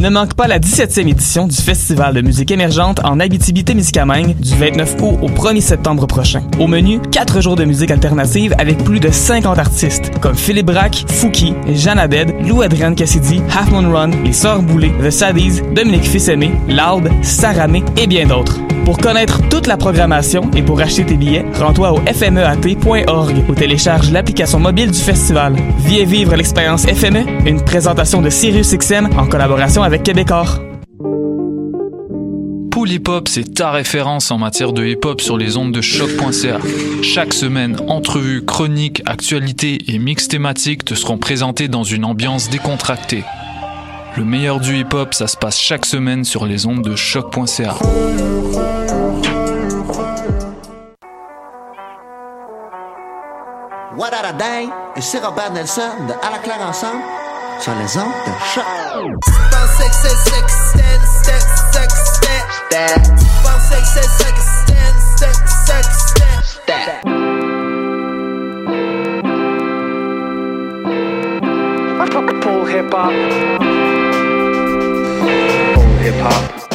Ne manque pas la 17e édition du Festival de musique émergente en Abitibi-Témiscamingue du 29 août au 1er septembre prochain. Au menu, 4 jours de musique alternative avec plus de 50 artistes comme Philippe Braque, Fouki, Jeanne Abed, Lou Adrienne Cassidy, Half Moon Run, Les Sœurs The Saddies, Dominique Fils-Aimé, Loud, et bien d'autres. Pour connaître toute la programmation et pour acheter tes billets, rends-toi au fmeat.org ou télécharge l'application mobile du festival. Viens vivre l'expérience FME, une présentation de SiriusXM en collaboration avec Québecor. Pool Hip Hop, c'est ta référence en matière de hip hop sur les ondes de choc.ca. Chaque semaine, entrevues, chroniques, actualités et mix thématiques te seront présentés dans une ambiance décontractée. Le meilleur du hip hop, ça se passe chaque semaine sur les ondes de choc.ca. What a Day et c'est Robert Nelson de À la claire ensemble sur les ondes de choc. Full hip hop. hip hop.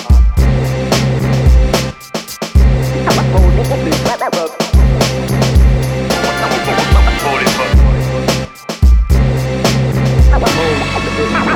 Holy fuck.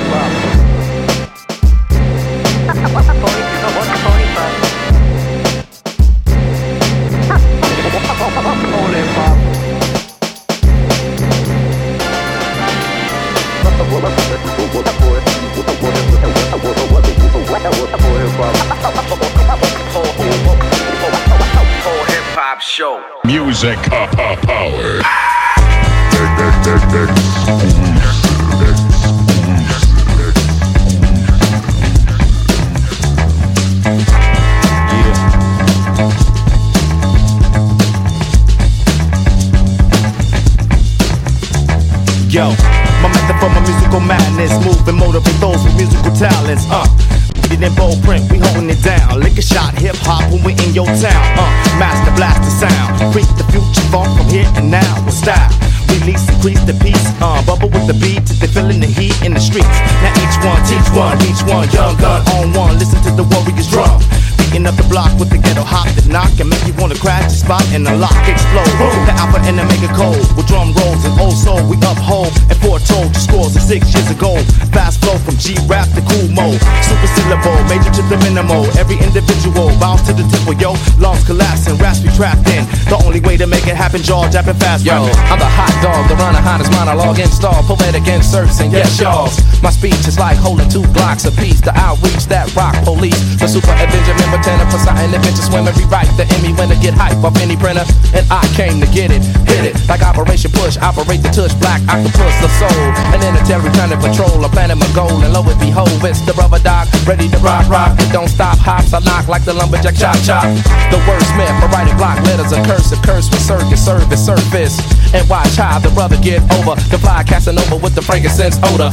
Music power. Yo, my method for my musical madness, move and motivate those with musical talents. Uh, put in bold print, we holding it down. Lick a shot, hip hop when we in your town. Uh, master blast the sound, creep the future far from here and now with style. Release, increase the peace, uh, bubble with the beat they feeling the heat in the streets. Now each one, teach one, each one, young gun on one. Listen to the warriors drum. Beating up the block with the ghetto hop that knock and make you wanna crash the spot and the lock explode. Boom. The alpha and the mega cold with drum rolls and old soul we uphold and foretold your of six years ago. Fast flow from G rap to cool mode, super syllable, major to the minimal. Every individual bounce to the tempo, yo. Lungs collapsing, raps be trapped in. The only way to make it happen, jaw japping fast. Yo, rapping. I'm the hot dog, the runner, hottest monologue install, poetic inserts, and yes, y'all. My speech is like holding two blocks apiece. The outreach that rock police, the super Avenger member tenor, Poseidon adventure swimmer, rewrite the Emmy winner, get hype off any printer, and I came to get it, hit it like Operation Push, operate the touch, black octopus, the soul, and an interstellar planet patrol, a planet my goal, and lo and behold, it's the rubber dog, ready to rock, rock, it don't stop, hops, I knock like the lumberjack, chop, chop. The wordsmith, I write it block letters, a curse, a curse with circus, service, surface, and watch how the brother get over, the fly casting over with the frankincense odor.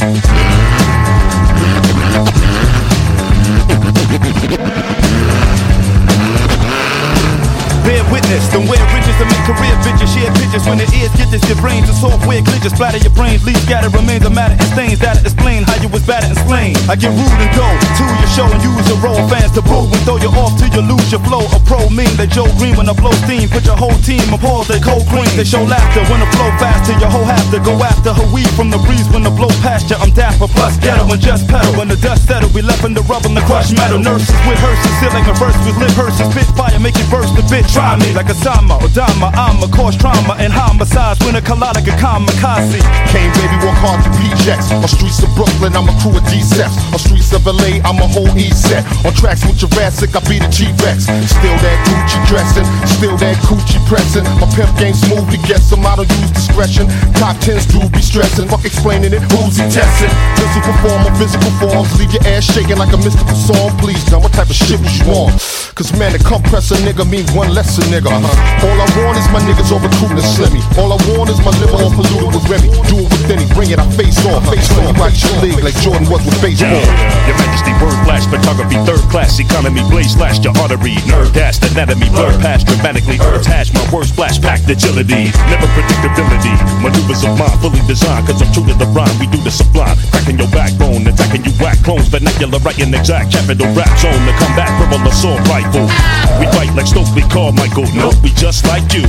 Bear witness, don't wear riches and make career bitches. Share pictures when it is get this. Your brains and software glitches. Splatter your brains, leave scatter remains of matter and stains. That'll explain how you was battered and slain. I get rude and go to your show and use your role. Fans to boo and throw you off till you lose your flow. A pro mean that Joe Green when I blow steam. Put your whole team on pause, they cold cream. They show laughter when the flow faster. Your whole have to go after her weed from the breeze when the blow past you. I'm dapper plus ghetto and just pedal. When the dust settle, we left in the rubber and the crushed metal. Nurses with hearses, sealing a verse with lip hearses. Spit fire, make it burst the bitch. Try me like a Sama or Dama. I'm a cause trauma and homicides when a colonic kamikaze. Came baby, walk hard to PJs. On streets of Brooklyn, I'm a crew of D-Seps. On streets of LA, I'm a whole East set. On tracks with Jurassic, I be the G-Rex. Still that Gucci dressing, still that coochie pressing. My pimp game smooth to get some, I don't use discretion. Top tens do be stressing, fuck explaining it, who's he testing? Physical form or physical forms, leave your ass shaking like a mystical song. Please, now what type of shit was you on? Cause man, to compress a nigga means one less a nigga. Uh-huh. All I want is my niggas all recruiting and slimmy. All I want is my liver all polluted with Remy. Do it with any, bring it, I face off. Face on, you rock your league like Jordan was with baseball. Yeah, Your Majesty, word flash, photography, third class economy, blaze slash your artery, nerd dash, anatomy, blur past dramatically, attach my words, flash packed agility, never predictability, maneuvers of mine fully designed, cause I'm true to the rhyme, we do the sublime, cracking your backbone, attacking you whack clones, vernacular right writing exact, capital rap zone, the combat, purple assault rifle. We fight like Stokely Carmichael, no, we just like you.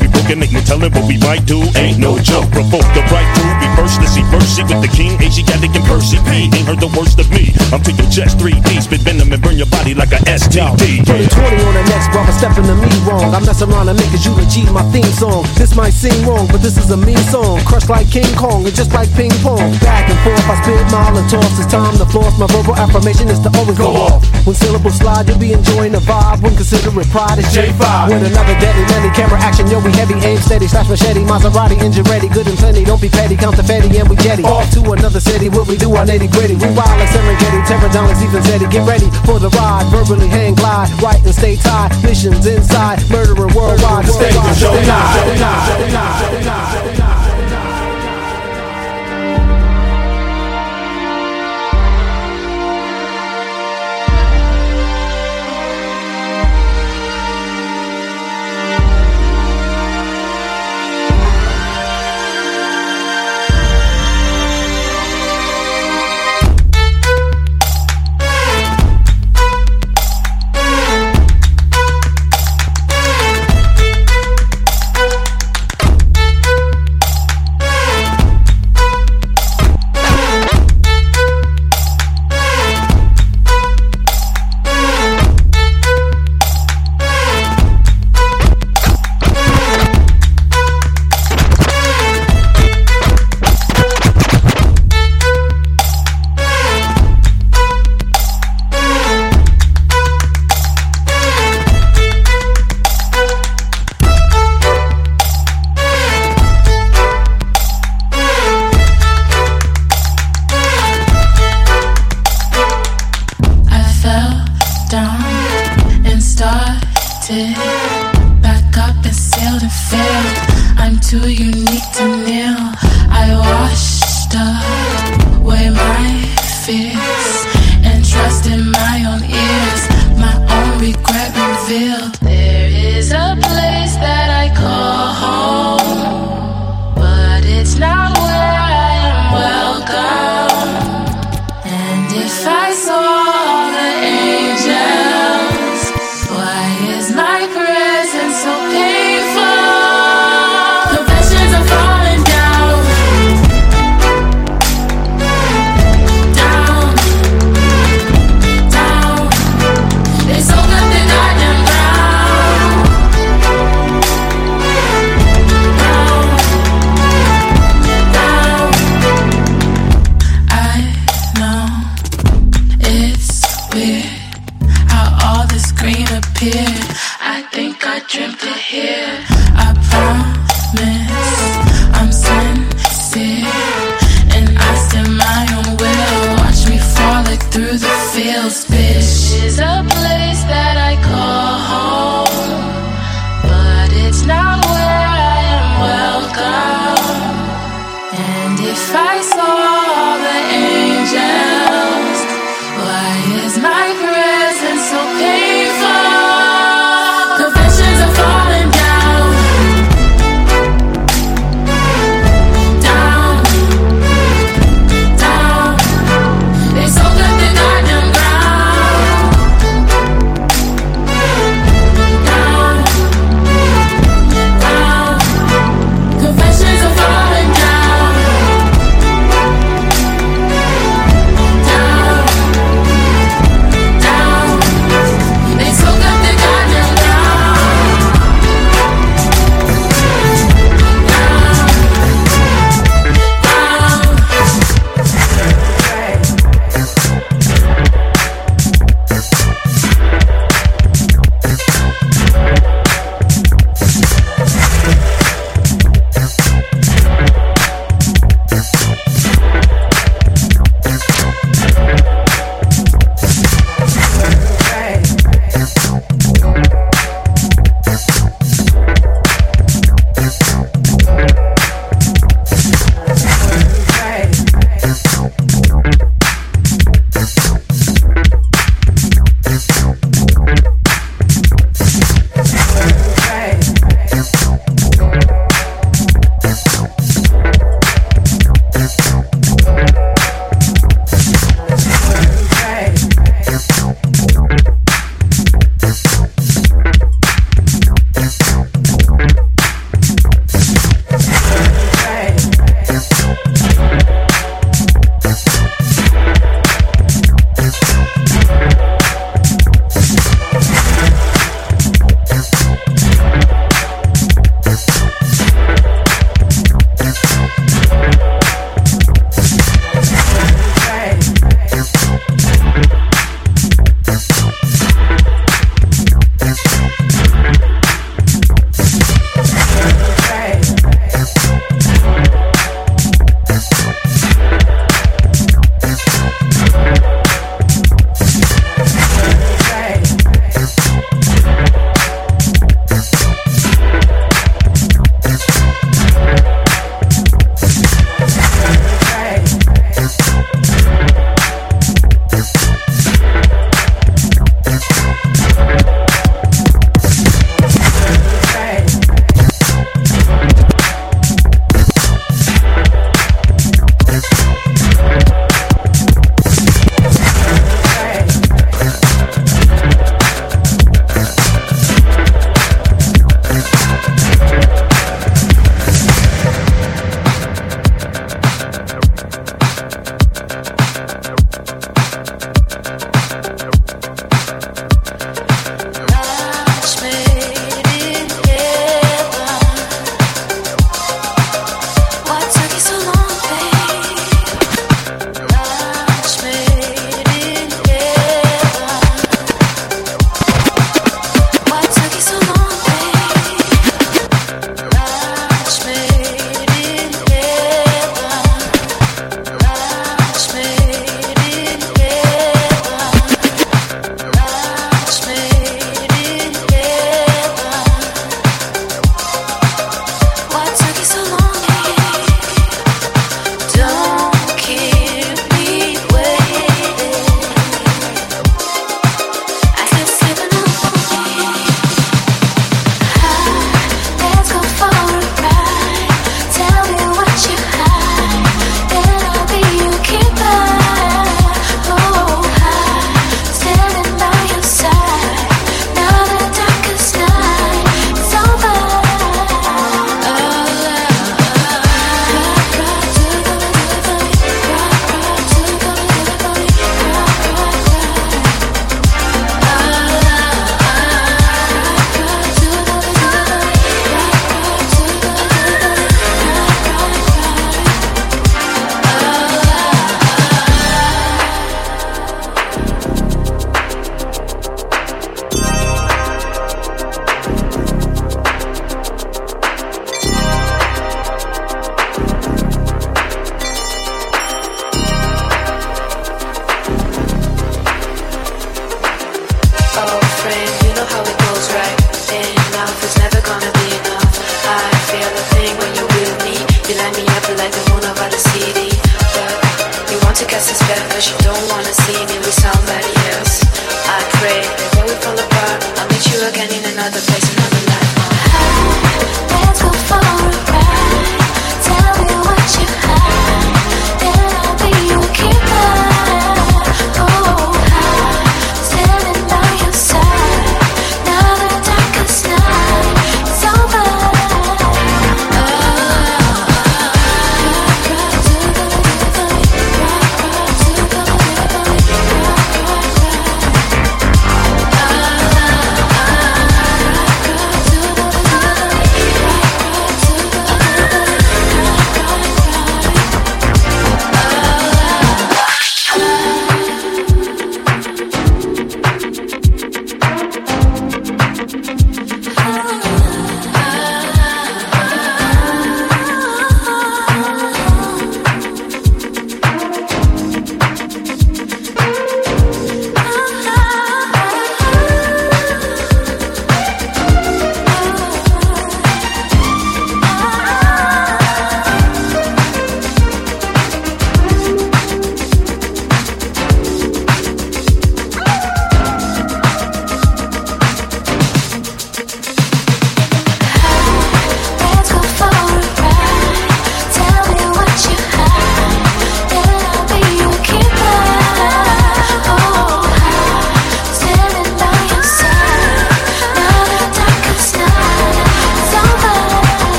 We broken no telling what we might do, ain't no joke, provoke the right to be first to see mercy with the king, Asiatic and Percy P, ain't heard the worst of me, I'm to your chest 3D, spit venom and burn your body like a STD. 2020 on the next brother stepping to me wrong. I'm mess around and make it you the G my theme song. This might seem wrong, but this is a mean song. Crushed like King Kong and just like ping pong. Back and forth, I spit mile and toss. It's time to floss. My verbal affirmation is to always go off. When syllables slide, you'll be enjoying the vibe. When consider it pride, it's J5. With another deadly, deadly camera action, yo, we heavy, aim steady, slash machete, Maserati, engine ready, good and plenty. Don't be petty, count the fatty, and we jetty. Off to another city, what we do, our nitty gritty. We wild like Serengeti, terror down like Stephen Zeddy. Get ready for the ride, verbally hang glide, right and stay tied. Missions inside, murderer worldwide. Stay the show I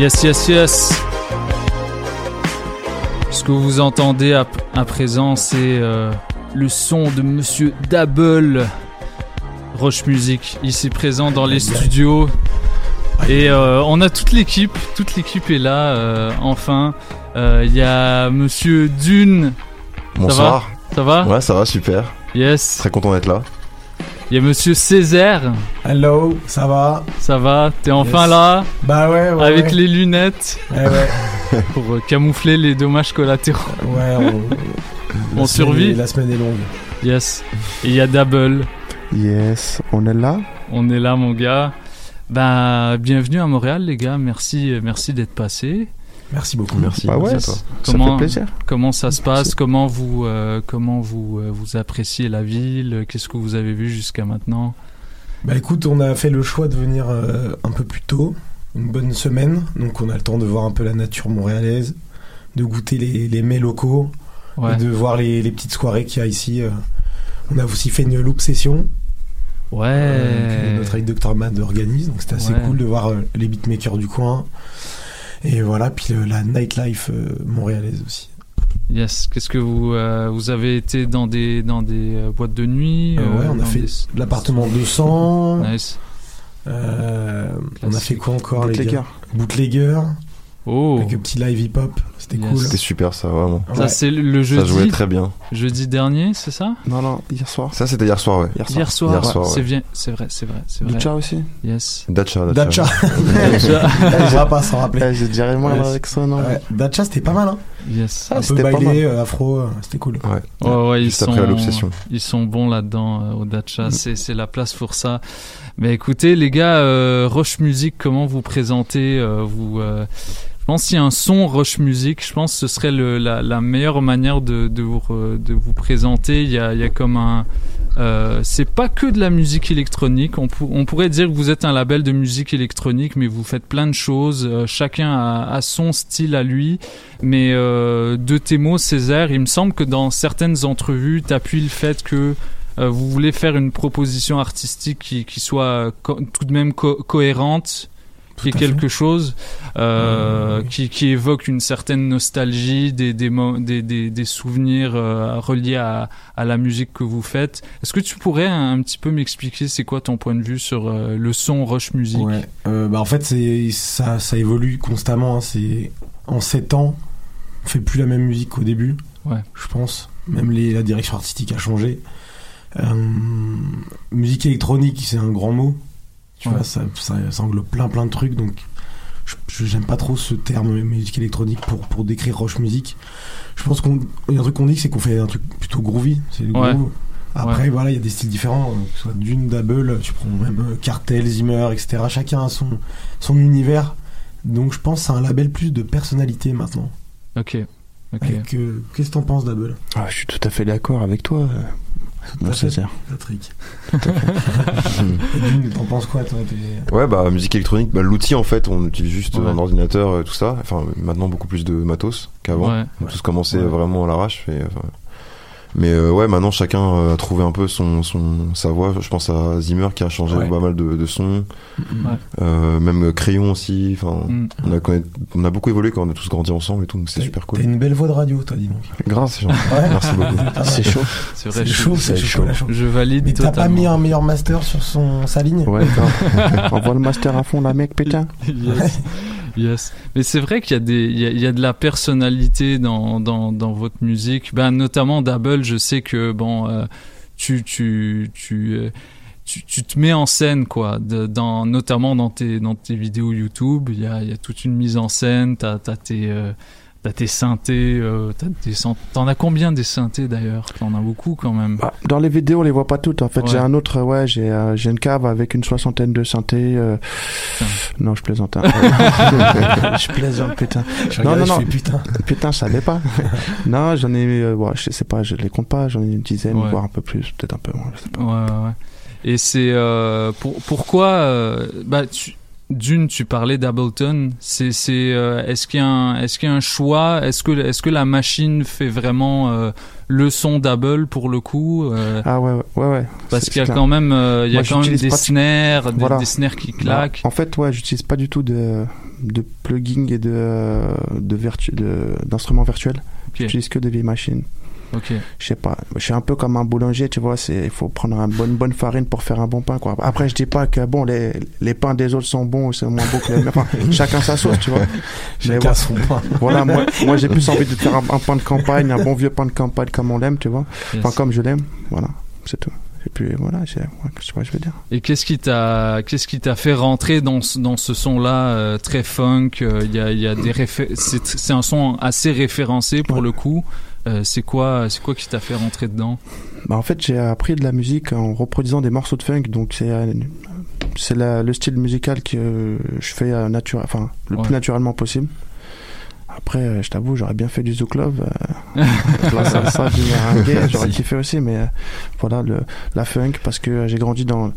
Yes, yes, yes. Ce que vous entendez à, à présent, c'est euh, le son de Monsieur Double Roche Music, ici présent dans les studios. Et euh, on a toute l'équipe, toute l'équipe est là, euh, enfin. Il y a Monsieur Dune. Bonsoir. Ça va Ça va? Ouais, ça va, super. Yes. Très content d'être là. Il y a Monsieur Césaire. Hello, ça va? Ça va? T'es enfin Yes. là? Bah ouais, ouais. Avec ouais. les lunettes? Ouais, ouais. Pour euh, camoufler les dommages collatéraux. Ouais, on, On la survit. est- La semaine est longue. Yes. Et il y a Double. Yes, on est là? On est là, mon gars. Bah, bienvenue à Montréal, les gars. Merci, euh, merci d'être passés. Merci beaucoup. Merci. Bah ouais, ça fait plaisir. comment ça se passe? Comment vous, euh, comment vous, euh, vous appréciez la ville? Qu'est-ce que vous avez vu jusqu'à maintenant? Bah écoute, on a fait le choix de venir euh, un peu plus tôt, une bonne semaine, donc on a le temps de voir un peu la nature montréalaise, de goûter les, les mets locaux, Ouais. et de voir les, les petites soirées qu'il y a ici. euh. On a aussi fait une loop session. Ouais. euh, que notre avec Dr Mad organise, donc c'était assez Ouais. cool de voir euh, les beatmakers du coin. Et voilà, puis le- la nightlife montréalaise aussi. Yes. Qu'est-ce que vous, euh, vous avez été dans des, dans des euh, boîtes de nuit Euh, ouais, on a fait des- l'appartement 200. Nice. Euh, on a fait quoi encore les Bootlegger. gars? Bootlegger. Oh. Avec un petit live hip-hop. C'était Yes. cool. C'était super, ça, vraiment. Ça, Ouais. c'est le le Ça jouait très bien. Jeudi dernier, c'est ça? Non, non, hier soir. Ça, c'était hier soir, ouais. Hier soir. Hier soir. Hier soir, C'est ouais. bien, c'est vrai, c'est vrai, c'est vrai. Lucha aussi? Yes. Dacha, Dacha. Dacha. Je vais pas s'en rappeler. Eh, J'ai déjà rien Ouais. avec ça, non Ouais, Dacha, c'était pas mal. Hein. Yes. Ah, un peu c'était pas bailé, mal. euh, afro, euh, c'était cool. Ouais. Ouais, ouais, ils sont, l'obsession. ils sont bons là-dedans euh, au Dacha. Mm. C'est, c'est la place pour ça. Mais écoutez, les gars, euh, Roche Music, comment vous présentez euh, vous euh, pense y a un son Roche Music. Je pense que ce serait la, meilleure manière de, vous, présenter. Il y a, comme un. Euh, c'est pas que de la musique électronique. On, pour- on pourrait dire que vous êtes un label de musique électronique, mais vous faites plein de choses. Euh, chacun a, son style à lui. Mais euh, de tes mots, Césaire, il me semble que dans certaines entrevues, tu appuies le fait que vous voulez faire une proposition artistique qui, soit tout de même co- cohérente, qui est fait. quelque chose euh, oui. qui, qui évoque une certaine nostalgie, des, des, des, des, souvenirs euh, reliés à, à la musique que vous faites. Est-ce que tu pourrais un, un petit peu m'expliquer c'est quoi ton point de vue sur euh, le son Rush Music Ouais. Bah, en fait, ça, ça évolue constamment. hein. C'est en 7 ans, on fait plus la même musique qu'au début. Ouais. Je pense. Même les, la direction artistique a changé. Musique électronique, c'est un grand mot. Tu Ouais. vois, ça, ça, ça englobe plein plein de trucs. Donc, j'aime pas trop ce terme musique électronique pour, pour décrire Roche Music. Je pense qu'on y a un truc qu'on dit, c'est qu'on fait un truc plutôt groovy. C'est le Ouais. groove. Après, Ouais. voilà, il y a des styles différents, que ce soit Dune, Double, tu prends même euh, Cartel, Zimmer, etc. Chacun a son, son univers. Donc, je pense que c'est un label plus de personnalité maintenant. Ok. Euh, Qu'est-ce que t'en penses, Double Ah, je suis tout à fait d'accord avec toi, euh, à fait. Césaire. Patrick. T'en penses quoi, toi Ouais, bah, musique électronique, bah, l'outil en fait, on utilise juste Ouais. un ordinateur, euh, tout ça. Enfin, maintenant beaucoup plus de matos qu'avant. Ouais. On a tous commencé Ouais. vraiment à l'arrache. et, enfin, mais euh, ouais, maintenant chacun euh, a trouvé un peu son, son sa voix. Je pense à Zimmer qui a changé Ouais. pas mal de, de sons. Ouais. Euh, même Crayon aussi. Enfin, Mm. on, a, on beaucoup évolué quand on a tous grandi ensemble et tout, donc c'est super cool. T'as une belle voix de radio, toi, dis donc. Grâce. Ouais. Merci beaucoup. C'est chaud. C'est vrai, chaud, c'est chaud. chaud. chaud. Je valide Mais t'as pas mis un meilleur master sur son, sa ligne Ouais, grave. Envoie le master à fond, là, mec, putain. yes. Yes. Mais c'est vrai qu'il y a des, il y a, de la personnalité dans, dans, dans votre musique. Ben, notamment Double, je sais que bon, euh, tu, tu, tu, euh, tu, tu te mets en scène, quoi. Dans, notamment dans tes, dans tes vidéos YouTube, il y a, il y a toute une mise en scène. T'as, t'as tes, euh, t'as tes synthés. Euh, T'en as combien des synthés d'ailleurs? T'en as beaucoup quand même. Bah, dans les vidéos, on les voit pas toutes. En fait, Ouais. j'ai un autre, ouais, j'ai euh, j'ai une cave avec une soixantaine de synthés. euh, Non, je plaisante. hein. je plaisante, putain. Je Non, regarde, non, je non. fais putain. Putain, ça l'est pas. non, j'en ai, euh, ouais, je sais pas, je les compte pas. J'en ai une dizaine, Ouais. voire un peu plus, peut-être un peu moins. Je sais pas. Ouais, ouais, ouais. Et c'est euh, pour, pourquoi euh, bah tu, d'une tu parlais d'Ableton. C'est c'est euh, est-ce qu'il y a un est-ce qu'il y a un choix? Est-ce que est-ce que la machine fait vraiment euh, le son d'Able pour le coup euh, Ah ouais, ouais, ouais. ouais. Parce qu'il y a quand même euh, il y a Moi, quand même des pas- snares, des, Voilà. des snares qui Bah, claquent. en fait, ouais, j'utilise pas du tout de de plugins et de, de virtu- de- d'instruments virtuels. J'utilise que des vieilles machines. Ok. Je sais pas, je suis un peu comme un boulanger, tu vois, c'est il faut prendre une bonne bonne farine pour faire un bon pain quoi. Après je dis pas que bon les, les pains des autres sont bons ou c'est moins beau que les miens. Enfin, chacun sa sauce, tu vois. Chacun voilà. son pain. Voilà, moi, moi j'ai plus envie de faire un, un pain de campagne, un bon vieux pain de campagne comme on l'aime, tu vois. Enfin Yes. comme je l'aime, voilà, c'est tout. Et puis voilà, je sais pas, je veux dire. Et qu'est-ce qui t'a qu'est-ce qui t'a fait rentrer dans ce, dans ce son-là euh, très funk euh, Il y a il y a des c'est un son assez référencé pour le coup. Euh, c'est quoi c'est quoi qui t'a fait rentrer dedans Bah, en fait, j'ai appris de la musique en reproduisant des morceaux de funk, donc c'est euh, c'est le style musical que je fais euh, nature, enfin le Ouais. plus naturellement possible. Après, je t'avoue, j'aurais bien fait du Zouk Love, euh, la salsa, du merengue, j'aurais kiffé aussi, mais euh, voilà, le, la funk, parce que j'ai grandi dans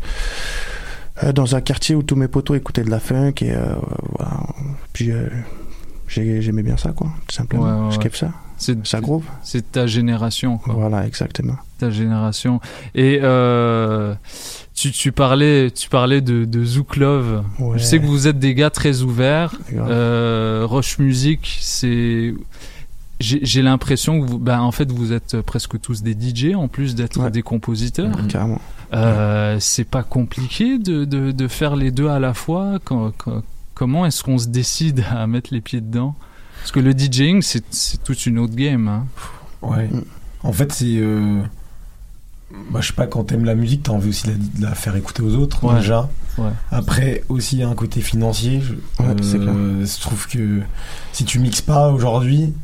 euh, dans un quartier où tous mes potos écoutaient de la funk et voilà, puis j'ai- j'aimais bien ça, quoi, tout simplement. Ouais, ouais, je kiffe ça. C'est ça groove. C'est ta génération quoi. Voilà, exactement. ta génération. Et euh, tu, tu parlais, tu parlais de, de Zouk Love. Ouais. Je sais que vous êtes des gars très ouverts. Euh, Roche Music, c'est. J'ai l'impression que vous, ben, en fait, vous êtes presque tous des DJ en plus d'être des compositeurs. Carrément. Euh, c'est pas compliqué de, de, de faire les deux à la fois. Quand- quand- comment est-ce qu'on se décide à mettre les pieds dedans? Parce que le DJing, c'est c'est toute une autre game. hein. Ouais. En fait, c'est. euh, Bah, je sais pas, quand t'aimes la musique, t'as envie aussi de la, de la faire écouter aux autres, Ouais. déjà. Ouais. Après, aussi, il y a un côté financier. Je, Ouais, c'est clair. je trouve que si tu mixes pas aujourd'hui,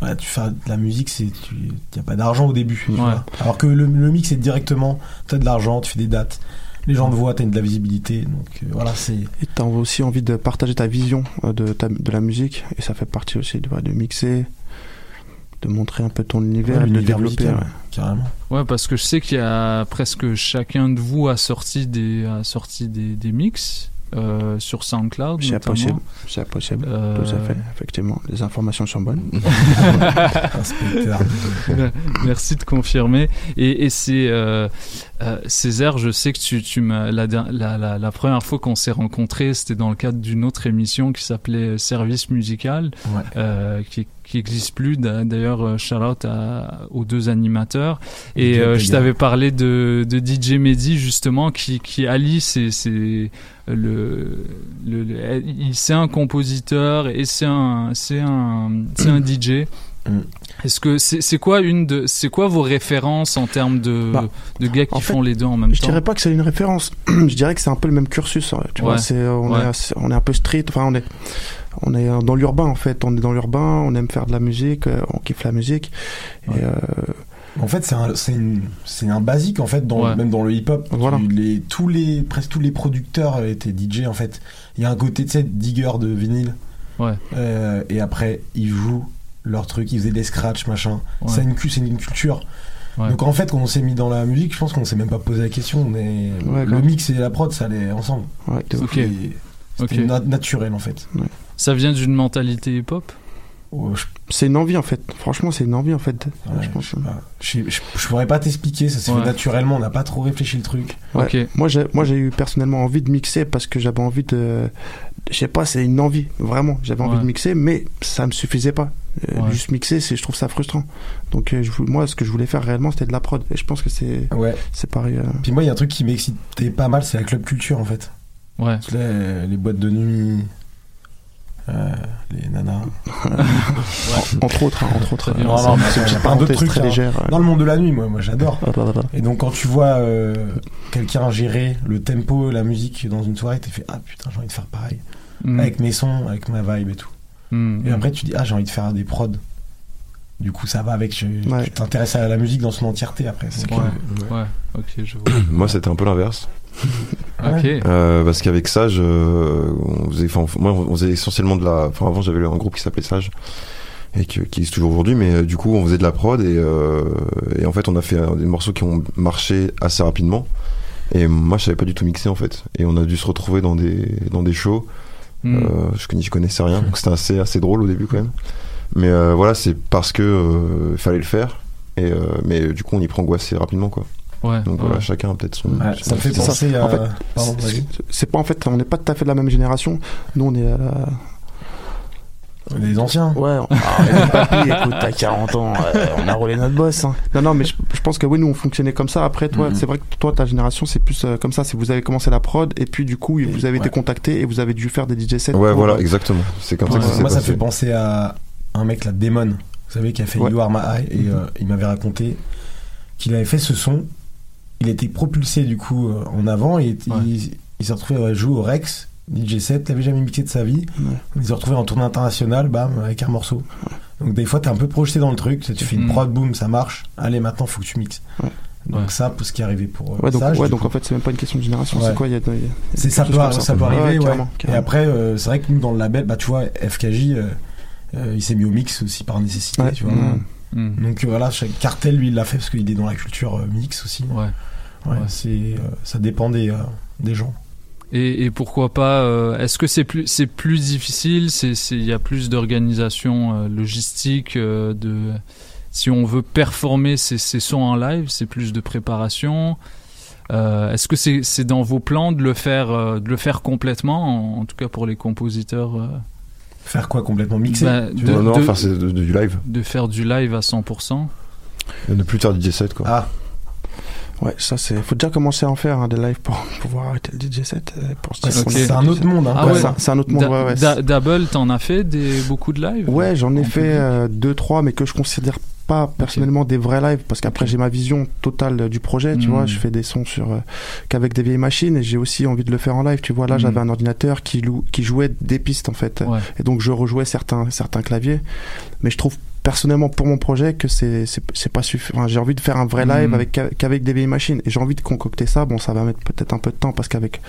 ouais, tu fais de la musique, c'est tu y a pas d'argent au début. tu vois. Alors que le, le mix, c'est directement, t'as de l'argent, tu fais des dates. Les gens te voient, t'as de la visibilité. Donc euh, voilà, c'est. Et t'as aussi envie de partager ta vision euh, de, ta- de la musique, et ça fait partie aussi de, de mixer, de montrer un peu ton univers, Ouais, de développer. musical, ouais. Carrément. Ouais, parce que je sais qu'il y a presque chacun de vous a sorti des, a sorti des, des mix euh, sur SoundCloud. C'est possible, c'est possible, Euh, tout à fait, effectivement. Les informations sont bonnes. Merci de confirmer. Et, et c'est euh, euh, Césaire, je sais que tu, tu m'as la, der- la, la, la première fois qu'on s'est rencontrés, c'était dans le cadre d'une autre émission qui s'appelait Service musical, Ouais. euh, qui qui existe plus. D'a- D'ailleurs, euh, shout out à- aux deux animateurs. Et euh, je t'avais parlé de, de DJ Mehdi justement, qui, qui allie ses, ses- le, le, le- il- c'est un compositeur et c'est un, c'est un, c'est un DJ. Mm. Est-ce que c'est c'est quoi une de c'est quoi vos références en termes de Bah, de gars qui fait, font les deux en même Je temps? dirais pas que c'est une référence. je dirais que c'est un peu le même cursus. Tu vois, c'est on Ouais. est on est un peu street. Enfin, on est on est dans l'urbain en fait. On est dans l'urbain. On aime faire de la musique. euh, On kiffe la musique. Et euh, En fait, c'est un, c'est une- c'est un basique en fait, dans, Ouais. même dans le hip-hop. Voilà. Les, tous les, presque tous les producteurs étaient DJ en fait. Il y a un côté, tu sais, digger de vinyle. Ouais. Euh, et après, ils jouent leur truc, ils faisaient des scratchs, machin. Ouais. C'est une, culture. Ouais. Donc en fait, quand on s'est mis dans la musique, je pense qu'on s'est même pas posé la question. Mais Ouais, le mix et la prod, ça allait ensemble. Ouais, C'était Ok. na- naturel en fait. Ça vient d'une mentalité hip-hop? C'est une envie en fait. Franchement, c'est une envie en fait. Ouais, je pense. je, sais pas. Je, je- je pourrais pas t'expliquer, ça s'est Ouais. fait naturellement, on n'a pas trop réfléchi le truc. Ouais. Ok. Moi, j'ai, moi, j'ai eu personnellement envie de mixer parce que j'avais envie de. Je sais pas, c'est une envie, vraiment. J'avais envie Ouais. de mixer, mais ça me suffisait pas. Euh, Ouais. Juste mixer, c'est, je trouve ça frustrant. Donc, euh, moi, ce que je voulais faire réellement, c'était de la prod. Et je pense que c'est, Ouais. c'est pareil. euh. Puis moi, il y a un truc qui m'excitait pas mal, c'est la club culture en fait. Ouais. Les, les boîtes de nuit, euh, les nanas. En- Entre autres, hein, entre autres. Bien. C'est très hein. légère. Dans le monde de la nuit, moi, moi j'adore. Ah, bah, bah, bah. Et donc quand tu vois euh, quelqu'un gérer le tempo, la musique dans une soirée, tu fait ah putain j'ai envie de faire pareil Mm. avec mes sons, avec ma vibe et tout. Mm. Et après tu dis ah j'ai envie de faire des prods. Du coup ça va avec, je, Ouais. tu t'intéresses à la musique dans son entièreté après. Ouais. Ok, je vois. Moi, c'était un peu l'inverse. Ok. Euh, parce qu'avec Sage, euh, on faisait, moi, on faisait essentiellement de la. Enfin, avant, j'avais un groupe qui s'appelait Sage et que- qui existe toujours aujourd'hui, mais euh, du coup, on faisait de la prod et, euh, et en fait, on a fait des morceaux qui ont marché assez rapidement. Et moi, je savais pas du tout mixer en fait. Et on a dû se retrouver dans des dans des shows. Mm. Euh, je j'y connaissais rien, donc c'était assez assez drôle au début quand même. Mais euh, voilà, c'est parce que euh, fallait le faire. Et euh, mais du coup, on y prend goût assez rapidement quoi. Ouais. Donc ouais. voilà, chacun a peut-être son. Ouais, son- ça me fait ça. penser à. En fait, Pardon, c'est- pas en fait, on n'est pas tout à fait de la même génération. Nous, on est à la, Des anciens. Ouais, on- ah, papy, écoute, t'as 40 ans, euh, on a roulé notre boss. hein. Non, non, mais je, je pense que oui, nous on fonctionnait comme ça. Après, toi, Mhm. c'est vrai que toi, ta génération, c'est plus euh, comme ça. C'est vous avez commencé la prod et puis du coup, vous avez été contacté et vous avez dû faire des DJ sets. Ouais, pour- voilà, exactement. C'est comme ça que ça s'est Moi, ça passé. fait penser à un mec, là, Damon. Vous savez, qui a fait Ouais. You Are My Eye. Et euh, il m'avait raconté qu'il avait fait ce son. Il été propulsé, du coup, euh, en avant. Et il, il s'est retrouvé à jouer au Rex, DJ 7. Il avait jamais mixé de sa vie. Il s'est retrouvé en tournée internationale, bam, avec un morceau. Donc, des fois, t'es un peu projeté dans le truc. Tu fais une Mm. prod, boum, ça marche. Allez, maintenant, faut que tu mixes. Donc, ça, pour ce qui est arrivé pour. euh, Ouais, donc, Sage, ouais, du donc coup. en fait, c'est même pas une question de génération. Ouais. C'est quoi Il y a, il y a- il y a C'est ça peut, comme ça peut arriver, ouais. carrément, Et après, euh, c'est vrai que nous dans le label, bah tu vois, FKJ, euh, euh, il s'est mis au mix aussi par nécessité, Ouais. tu vois. Mm. Mm. Donc euh, voilà, chaque cartel lui il l'a fait parce qu'il est dans la culture euh, mix aussi. Ouais. Ouais, c'est, euh, ça dépend des, euh, des gens. Et, et pourquoi pas euh, Est-ce que c'est plus c'est plus difficile il y a plus d'organisation euh, logistique euh, de si on veut performer ces, ces sons en live, c'est plus de préparation. Est-ce que c'est dans vos plans de le faire de le faire complètement en, en tout cas pour les compositeurs Faire quoi complètement mixer bah, tu de, Non, non, de- faire de- de- du live. de faire du live à 100%. Et ne plus faire DJ set, quoi. Ah, Ouais, ça c'est. Faut déjà commencer à en faire hein, des lives pour pouvoir arrêter le DJ set. euh, Pour Ouais, c'est- un autre monde, hein. Ah Ouais, ouais. c'est un- autre monde. Da- ouais. Da- Double, t'en as fait des beaucoup de live Ouais, j'en ai En fait public euh, deux, trois, mais que je considère pas personnellement des vrais lives parce qu'après j'ai ma vision totale du projet, tu Mm. vois. Je fais des sons sur euh, qu'avec des vieilles machines et j'ai aussi envie de le faire en live. Tu vois, là Mm. j'avais un ordinateur qui, lou- qui jouait des pistes en fait, Ouais. et donc je rejouais certains certains claviers, mais je trouve personnellement pour mon projet que c'est c'est pas suffisant. j'ai envie de faire un vrai live Mm. avec qu'avec des vieilles machines et j'ai envie de concocter ça. Bon, ça va mettre peut-être un peu de temps parce qu'avec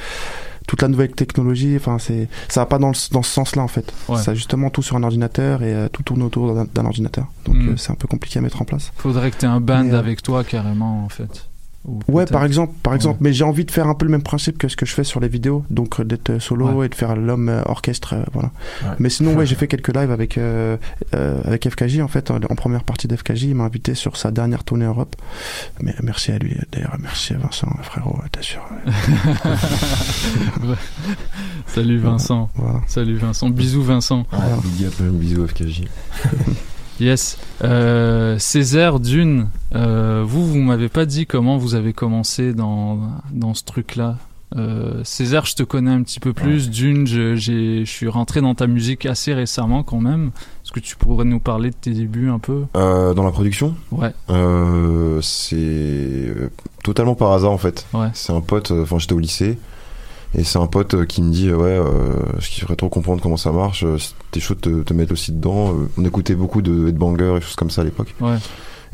toute la nouvelle technologie, enfin c'est ça va pas dans, le- dans ce sens-là en fait. Ouais. C'est justement tout sur un ordinateur et euh, tout tourne autour d'un- ordinateur. Donc Mm. euh, c'est un peu compliqué à mettre en place. Faudrait que t'aies un band Mais, euh, avec toi carrément en fait. Ou Ouais, par exemple, par exemple. Ouais. Mais j'ai envie de faire un peu le même principe que ce que je fais sur les vidéos, donc euh, d'être euh, solo Ouais. et de faire l'homme euh, orchestre, euh, voilà. Ouais. Mais sinon, ouais, j'ai fait quelques lives avec euh, euh, avec FKJ en fait. En, première partie d'FKJ, il m'a invité sur sa dernière tournée Europe. Mais merci à lui, d'ailleurs, merci à Vincent, frérot, t'es sûr. Ouais. Salut Vincent. Voilà. Salut Vincent. Bisous Vincent. Ouais, big up, bisous FKJ. Yes. Euh, Césaire Dune, euh, vous, vous m'avez pas dit comment vous avez commencé dans, dans ce truc-là. Euh, Césaire, je te connais un petit peu plus. Dune, je, je suis rentré dans ta musique assez récemment quand même. Est-ce que tu pourrais nous parler de tes débuts un peu? Euh, dans la production? Ouais. Euh, c'est euh, totalement par hasard en fait. Ouais. C'est un pote, enfin j'étais au lycée, et c'est un pote euh, qui me dit Ouais, euh, je kifferais trop comprendre comment ça marche, euh, t'es chaud de te, te mettre aussi dedans. Euh, On écoutait beaucoup de headbangers et choses comme ça à l'époque. Ouais.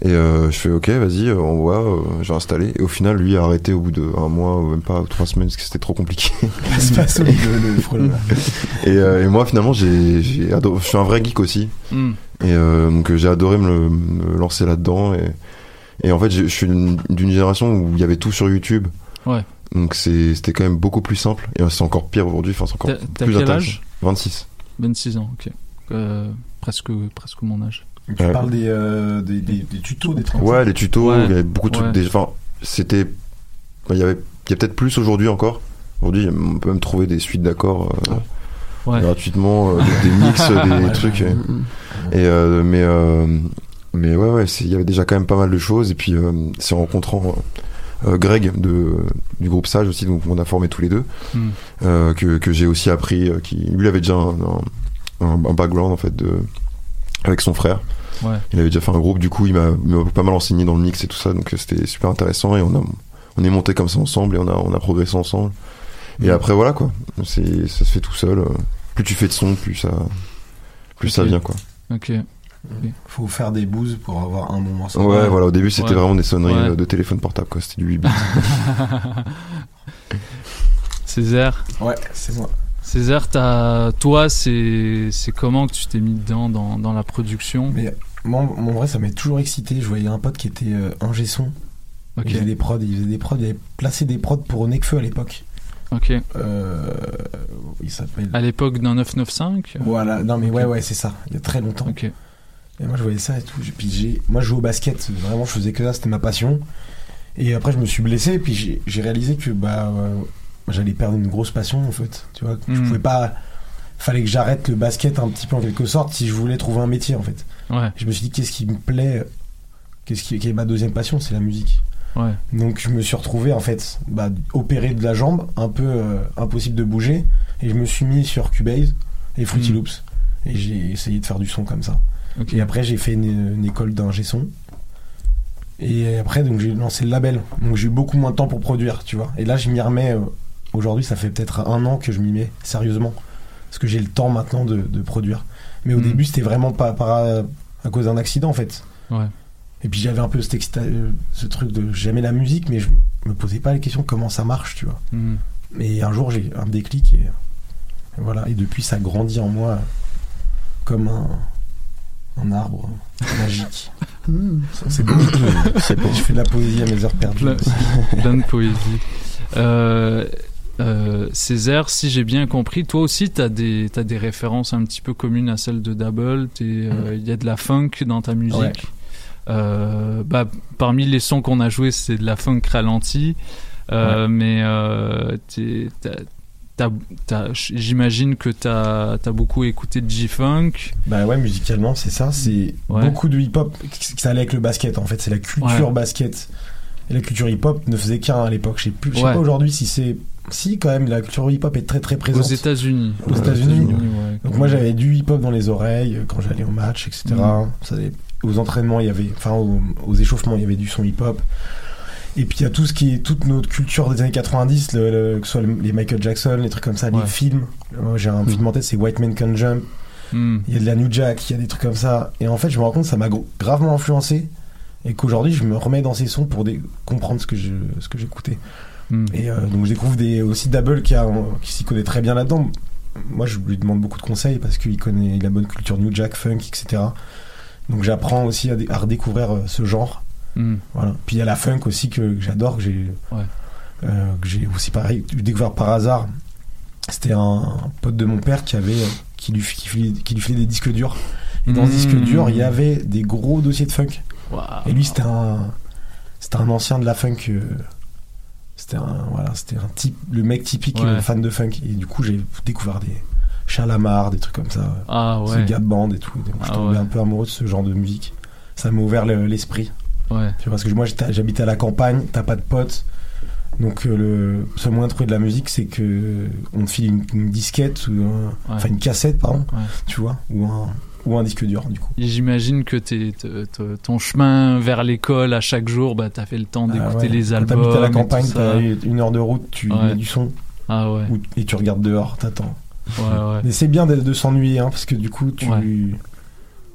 Et euh, je fais Ok, vas-y, euh, on voit, euh, j'ai installé. Et au final, lui a arrêté au bout de un mois, ou même pas ou trois semaines, parce que c'était trop compliqué. le, le et, euh, et moi, finalement, j'ai j'ai adoré. Je suis un vrai geek aussi. Hmm. Et euh, donc euh, j'ai adoré me, me lancer là-dedans. Et, et en fait, je je suis d'une d'une génération où il y avait tout sur YouTube. Ouais. Donc c'est- c'était quand même beaucoup plus simple. Et c'est encore pire aujourd'hui. Enfin, c'est encore plus quel âge? 26. 26 ans, ok. Euh, presque, presque mon âge. Tu Ouais. parles des, euh, des, des, des tutos, des trucs comme Ouais, ça les tutos, Ouais. il y avait beaucoup de trucs. Ouais. Enfin, c'était. Il y avait, il y a peut-être plus aujourd'hui encore. Aujourd'hui, on peut même trouver des suites d'accords euh, Ouais. gratuitement, euh, des, des mix, des trucs. Et, et, euh, mais, euh, mais ouais, ouais, c'est- il y avait déjà quand même pas mal de choses. Et puis, euh, c'est en rencontrant euh, Greg de, du groupe Sage aussi, donc on a formé tous les deux, Hmm. euh, que, que j'ai aussi appris. euh, Qui, lui, il avait déjà un, un, un background en fait de, avec son frère. Ouais. Il avait déjà fait un groupe, du coup, il m'a pas mal enseigné dans le mix et tout ça, donc euh, c'était super intéressant. Et on, a, on est monté comme ça ensemble et on a, on a progressé ensemble. Et Mm. après, voilà quoi, c'est ça se fait tout seul. euh. Plus tu fais de son, plus ça, plus ça vient quoi. Ok. Faut faire des bouses pour avoir un bon morceau. Ouais, voilà, au début c'était Ouais. vraiment des sonneries Ouais. euh, de téléphone portable quoi, c'était du 8 bits. Césaire Ouais, c'est moi. Césaire, toi, c'est comment que tu t'es mis dedans dans, dans la production? Mais moi, en vrai, ça m'a toujours excité. Je voyais un pote qui était euh, ingé son. Il faisait des prods, il faisait des prods, il avait placé des prods pour Necfeu à l'époque. Ok. Euh, il s'appelle. À l'époque d'un 995 Voilà, non mais ouais, ouais, c'est ça. Il y a très longtemps. Ok. Et moi, je voyais ça et tout. J'ai- Puis j'ai, moi, je jouais au basket. Vraiment, je faisais que ça. C'était ma passion. Et après, je me suis blessé. Et puis j'ai, j'ai réalisé que bah, euh, j'allais perdre une grosse passion en fait. Tu vois, je Mhm. pouvais pas fallait que j'arrête le basket un petit peu en quelque sorte si je voulais trouver un métier en fait. Ouais. Je me suis dit qu'est-ce qui me plaît, qu'est-ce qui, est ma deuxième passion, c'est la musique. Ouais. Donc je me suis retrouvé en fait bah, opéré de la jambe, un peu euh, impossible de bouger, et je me suis mis sur Cubase et Fruity Mm. Loops, et j'ai essayé de faire du son comme ça. Et après j'ai fait une, une école d'ingé son. Et après donc j'ai lancé le label, donc j'ai eu beaucoup moins de temps pour produire, tu vois. Et là je m'y remets. euh, Aujourd'hui ça fait peut-être un an que je m'y mets sérieusement, parce que j'ai le temps maintenant de, de produire. Mais au Mm. début c'était vraiment pas, pas à cause d'un accident en fait. Ouais. Et puis j'avais un peu cet euh, ce truc de j'aimais la musique, mais je me posais pas la question comment ça marche, tu vois. Mm. Et un jour j'ai un déclic et, et voilà. Et depuis ça grandit en moi comme un, un arbre magique. Ça, C'est beau. C'est beau. Je fais de la poésie à mes heures perdues. Plein, de poésie. Euh, euh, Césaire, si j'ai bien compris, toi aussi, tu as des, t'as des références un petit peu communes à celles de Double. Euh, Il y a de la funk dans ta musique. Ouais. Euh, bah, parmi les sons qu'on a joués, c'est de la funk ralentie. Euh, Mais euh, t'as- t'as- t'as- j'imagine que tu as, beaucoup écouté de G-Funk. Bah ouais, musicalement, c'est ça. C'est Ouais. beaucoup de hip-hop qui allait avec le basket. En fait, c'est la culture Ouais. basket. Et la culture hip-hop ne faisait qu'un à l'époque. Je sais plus, je sais Ouais. pas aujourd'hui si c'est. Si, quand même, la culture hip-hop est très très présente. Aux États-Unis. Aux États-Unis. Donc moi j'avais du hip-hop dans les oreilles euh, quand j'allais au match, etc. Mm. Ça, aux entraînements, il y avait, enfin aux, aux échauffements, il y avait du son hip-hop. Et puis il y a tout ce qui est toute notre culture des années 90, le, le- que ce soit le- les Michael Jackson, les trucs comme ça, Ouais. les films. Moi, J'ai un film en tête, c'est White Man Can Jump. Mm. Il y a de la New Jack, il y a des trucs comme ça. Et en fait, je me rends compte que ça m'a gravement influencé. Et qu'aujourd'hui, je me remets dans ces sons pour des- comprendre ce que je- ce que j'écoutais. Mm. Et euh, donc, je découvre des, aussi Double qui, a, qui s'y connaît très bien là-dedans. Moi, je lui demande beaucoup de conseils parce qu'il connaît il a bonne culture New Jack, funk, etc. Donc, j'apprends aussi à, à redécouvrir euh, ce genre. Mm. Voilà. Puis il y a la funk aussi que, que j'adore, que j'ai Ouais. euh, que j'ai aussi pareil découvert par hasard. C'était un, un pote de mon père qui avait qui lui, qui, filait, qui lui filait des disques durs. Et dans ce Mm. disque dur, il y avait des gros dossiers de funk. Et lui, c'était un c'était un ancien de la funk. euh, c'était un voilà, c'était un type, le mec typique Ouais. fan de funk. Et du coup, j'ai découvert des Chalamar, des trucs comme ça. Ah ouais. De bande et tout. Donc, je Ah tombais ouais. un peu amoureux de ce genre de musique. Ça m'a ouvert le- l'esprit. Ouais. Tu vois, parce que moi j'habitais à la campagne, t'as pas de potes. Donc euh, le seul moyen de trouver de la musique, c'est que on te file une, une disquette ou un- enfin une cassette, pardon, Ouais. tu vois, ou un ou un disque dur du coup. J'imagine que ton chemin vers l'école à chaque jour, bah, t'as fait le temps d'écouter Ah ouais. les albums. T'habites à la campagne, t'as une heure de route, tu mets du son Ah ou- et tu regardes dehors, t'attends. Mais c'est bien de, de s'ennuyer, hein, parce que du coup tu,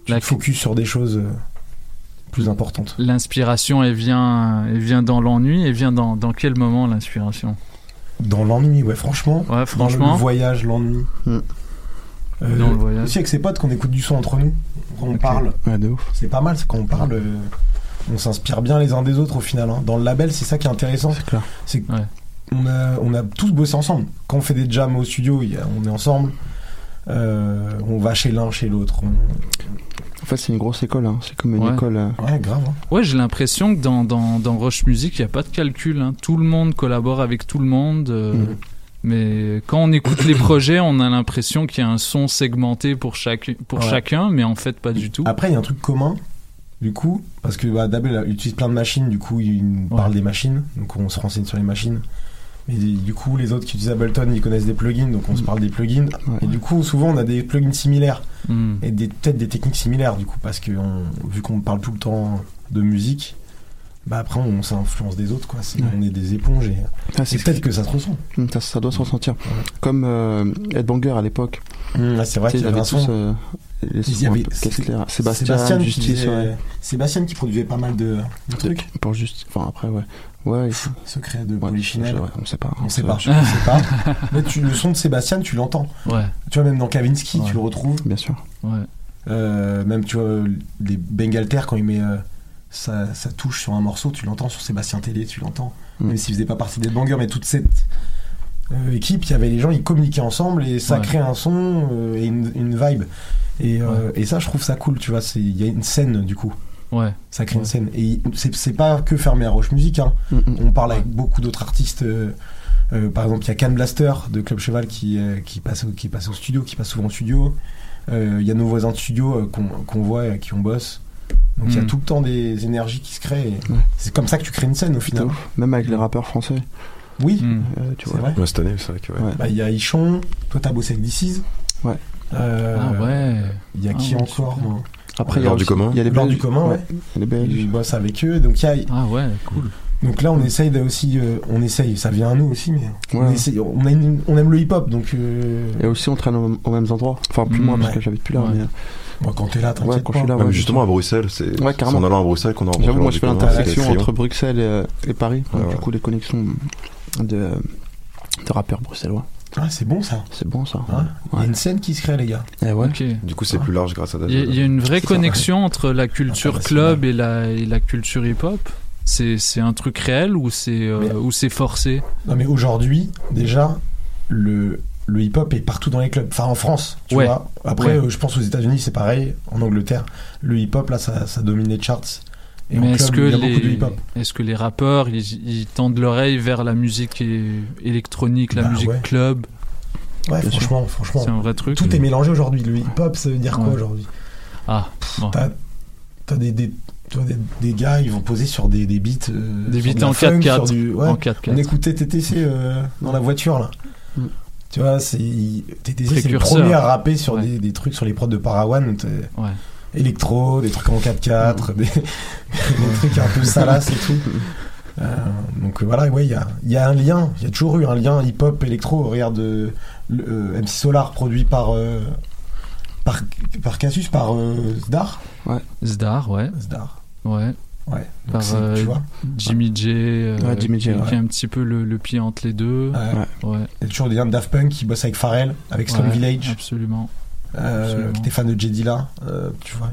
tu te focuses sur des choses euh, plus importantes. L'inspiration, elle vient, elle vient dans l'ennui. Elle vient dans, dans quel moment l'inspiration? Dans l'ennui, ouais, franchement. Ouais, Dans franchement. le voyage, l'ennui. Mm. Euh, Dans le voyage. Aussi avec ses potes qu'on écoute du son entre nous, on parle. Ouais, de ouf. C'est pas mal, c'est quand on parle, euh, on s'inspire bien les uns des autres au final. hein. Dans le label, c'est ça qui est intéressant. C'est clair. C'est Ouais. qu'on a, on a tous bossé ensemble. Quand on fait des jams au studio, il y a- on est ensemble. Euh, on va chez l'un, chez l'autre. On- En fait, c'est une grosse école. hein. C'est comme une Ouais. école. euh, Ouais, grave. hein. Ouais, j'ai l'impression que dans, dans, dans Rush Music, il n'y a pas de calcul. hein. Tout le monde collabore avec tout le monde. euh, Mhm. Mais quand on écoute les projets, on a l'impression qu'il y a un son segmenté pour, chaque, pour Ouais. chacun, mais en fait, pas du tout. Après, il y a un truc commun, du coup, parce que bah, Dabel utilise plein de machines, du coup, il Ouais. parle des machines, donc on se renseigne sur les machines. Mais du coup, les autres qui utilisent Ableton, ils connaissent des plugins, donc on se parle des plugins. Ouais. Et du coup, souvent, on a des plugins similaires Hmm. et des- peut-être des techniques similaires, du coup, parce que on- vu qu'on parle tout le temps de musique, bah après, on s'influence des autres, quoi. C'est- Ouais. On est des éponges et, Ah, et c'est peut-être que ça se ressent. Hum, Ça, ça doit se ressentir. Comme euh, Ed Banger à l'époque. Hum, c'est vrai qu'il y avait tous, son. euh, les Il y sons un avait- peu c'est- Kessler, Sébastien, qui Justice, faisait- ouais. Sébastien qui produisait pas mal de, de trucs. Truc pour juste. Enfin après ouais. Ouais. Secret de ouais, Polichinelle. ouais, on sait pas. On sait Ça, pas, je- on sait pas. Mais tu, le son de Sébastien, tu l'entends. Ouais, Tu vois, même dans Kavinsky, Ouais. tu le retrouves. Bien sûr. ouais. Euh, même, tu vois, les Bengalter, quand il met euh, sa, sa touche sur un morceau, tu l'entends. Sur Sébastien Télé, tu l'entends. Mm. Même s'il faisait pas partie des bangers, mais toute cette euh, équipe, il y avait les gens, ils communiquaient ensemble et ça Ouais. crée un son euh, et une, une vibe. Et, euh, et ça, je trouve ça cool, tu vois. c'est- Il y a une scène, du coup. Ouais. Ça crée une scène. Et c'est c'est pas que fermé à Roche Musique. Hein. Mm, mm. On parle avec beaucoup d'autres artistes euh, Euh, par exemple, il y a Can Blaster de Club Cheval qui, euh, qui, passe, au- qui passe au studio, qui passe souvent au studio. Euh, Il y a nos voisins de studio euh, qu'on qu'on voit et à qui on bosse. Donc il y a Mm. tout le temps des énergies qui se créent. C'est comme ça que tu crées une scène au final. Même avec les rappeurs français. Oui, Euh, tu c'est vois. vrai. Ouais, cette année, c'est vrai que. ouais. Bah, Il y a Ichon, toi t'as bossé avec DC's. Ouais. Euh, Ah ouais. Il y a Ah qui ouais, encore Après, il y a du commun. Il y a les Belges. du commun, ouais. Les Belges. Il bosse avec eux. Donc, il y a, Ah ouais, cool. donc là, on essaye aussi. euh, on essaye, ça vient à nous aussi, mais on, Ouais. essaye- on, a une- on aime le hip-hop. Donc, euh, Et aussi, on traîne au- aux mêmes endroits. Enfin, plus Mm, moi, parce ouais. que j'habite plus là. Ouais. Mais... quand t'es là, t'inquiète quand pas. je suis là, mais ouais, justement, à Bruxelles, c'est en allant à Bruxelles qu'on a rencontré J'avoue, moi, je fais l'intersection entre Bruxelles et, et Paris. Donc, Ouais, du coup, les connexions de, de rappeurs bruxellois. Ah, c'est bon ça. C'est bon, ça. Ouais. Il y a une scène qui se crée, les gars. Eh ouais. Du coup, c'est plus large grâce à Il y, a- il y a une vraie connexion entre la culture International. club et la, et la culture hip-hop. C'est c'est un truc réel ou c'est euh, Mais- ou c'est forcé? Non, mais aujourd'hui, déjà, le, le hip-hop est partout dans les clubs. Enfin, en France, tu Ouais. vois. Après, Ouais. euh, je pense aux États-Unis, c'est pareil. En Angleterre, le hip-hop, là, ça, ça domine les charts. Et Mais est-ce que les que rappeurs ils, ils tendent l'oreille vers la musique électronique, la Bah, musique ouais. club? Ouais, Bien sûr. franchement, franchement. C'est un vrai truc. Tout est mélangé aujourd'hui. Le hip-hop, ça veut dire quoi aujourd'hui? Ah, bon. T'as des, des, t'as des, des gars, ils vont poser sur des, des beats. euh, Des beats en funk, 4x4. sur du- ouais. En 4x4. On écoutait TTC euh, dans la voiture, là. Mm. Tu vois, c'est TTC, c'est le premier à rapper sur Ouais. des, des trucs sur les prods de Parawan. Ouais. Électro, des trucs en 4x4, des, des trucs un peu salaces et tout. Euh, donc voilà, ouais, il y a, il y a un lien, il y a toujours eu un lien hip-hop, électro. Regarde euh, le, euh, MC Solar produit par, euh, par, par Cassius, par euh, Zdar. Zdar, ouais. Zdar. Ouais. Ouais. Par euh, tu vois, Jimmy J, euh, Ouais, Jimmy J, qui, ouais. qui a un petit peu le, le pied entre les deux. Ouais. Ouais. il y a toujours des gars de Daft Punk qui bossent avec Pharrell, avec Slum Ouais, Village. Absolument. Euh, Absolument. T'es fan de Jedi là, euh, tu vois.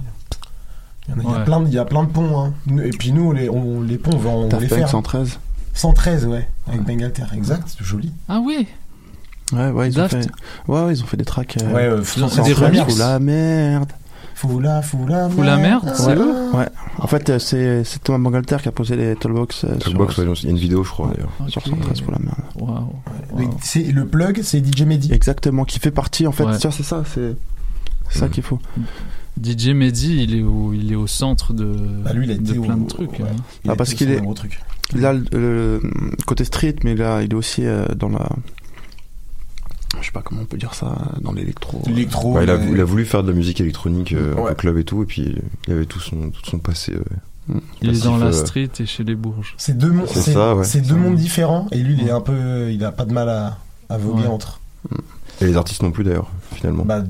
Il y, en a, il y a Ouais. plein de- il y a plein de ponts. Hein. Et puis nous, les, on, les ponts, on va, on les faire. 113. 113, ouais, avec Bengalter, exact, c'est joli. Ah oui Ouais, ouais, ils ont fait. Ouais, ouais, ils ont fait des tracks. euh, Ouais, euh, Ils ont fait 113, des remixes. Fou la merde. Fou la, fou la Fou la merde, c'est Ouais, eux ouais. En fait, euh, c'est c'est Thomas Bangalter qui a posé les Tollbox euh, ouais, il y a une vidéo, je crois, d'ailleurs. sur Ok. 113 pour la merde. Waouh. C'est- Le plug, c'est DJ Mehdi. Exactement, qui fait partie en fait. Ouais. Tu vois, c'est ça, c'est c'est ça Mm. qu'il faut. DJ Mehdi, il est au, il est au centre de, Bah, lui, il a de été plein au- de trucs. ouais. hein. Il Ah, parce qu'il est- un gros truc. Il a le, le côté street, mais là, il est aussi euh, dans la. Je sais pas comment on peut dire ça, dans l'électro. L'électro. Ouais, il, a, ouais. il a voulu faire de la musique électronique euh, Ouais. peu club et tout, et puis il avait tout son, tout son passé. euh, Il est dans la euh, street et chez les Bourges. C'est deux, mondes- C'est c'est- ça, ouais. c'est deux mondes différents. Et lui, il est un peu. Il a pas de mal à, à voguer Ouais. entre. Et les artistes non plus d'ailleurs, finalement. Bah,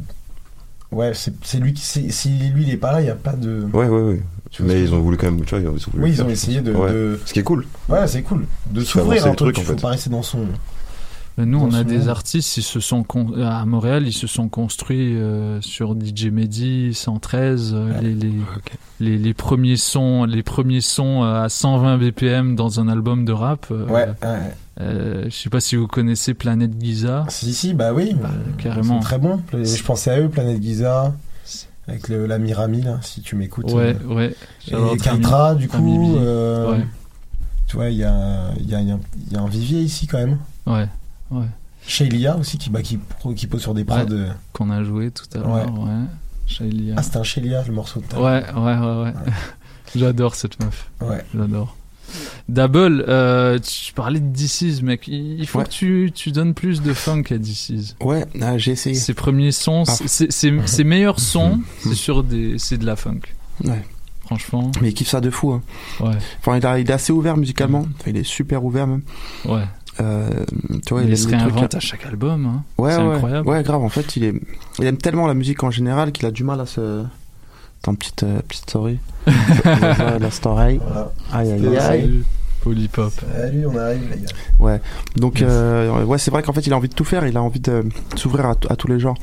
ouais, c'est lui qui. Si lui, il est pas là, il y a pas de. ouais, ouais, ouais. Mais ils ont voulu quand même. Tu vois, ils ont voulu Oui, ils ont essayé de- Ouais. de- Ce qui est cool. Ouais, c'est cool. De s'ouvrir un truc, Tu en faut fait. pas rester dans son. Mais nous, on a des artistes, ils se sont con- à Montréal, ils se sont construits euh, sur DJ Mehdi, 113, euh, les, les, les, les premiers sons, les premiers sons euh, à 120 BPM dans un album de rap. euh, Ouais, ouais. euh, je sais pas si vous connaissez Planète Giza. Si, si, bah oui. carrément. Ils sont très bons. Je pensais à eux, Planète Giza. Avec le, la Mirami, là, si tu m'écoutes. Ouais, euh, ouais. Et Rami- du coup. Euh, Ouais. Tu vois, il y a, y, a, y a- y a un vivier ici, quand même. Ouais, ouais. Shailia aussi, qui, bah, qui, qui pose sur des prods. Ouais, Qu'on a joué tout à l'heure, Ouais. ouais. Shailia. Ah, c'était un Shailia, le morceau de ta- Ouais, ouais, ouais, ouais. J'adore cette meuf. Ouais. J'adore. Double, euh, tu parlais de DC's, mec. Il faut Ouais. que tu, tu donnes plus de funk à DC's. Ouais, ah, j'ai essayé. Ses premiers sons, Ah. ses, ses- ses meilleurs sons, c'est sur des, c'est de la funk. Ouais. Franchement. Mais il kiffe ça de fou. hein. Ouais. Enfin, il est assez ouvert musicalement. Enfin, il est super ouvert même. Ouais. Euh, tu vois, il aime se trucs- réinvente à chaque album. Hein. Ouais, c'est ouais. incroyable. Ouais, grave. En fait, il, est... il aime tellement la musique en général qu'il a du mal à se. Attends, petite, euh, petite story. la, story. Voilà. Aïe, aïe, aïe. Polypop. Salut, on arrive, les gars. Ouais. Donc, euh, ouais, c'est vrai qu'en fait, il a envie de tout faire. Il a envie de s'ouvrir à, t- à tous les genres.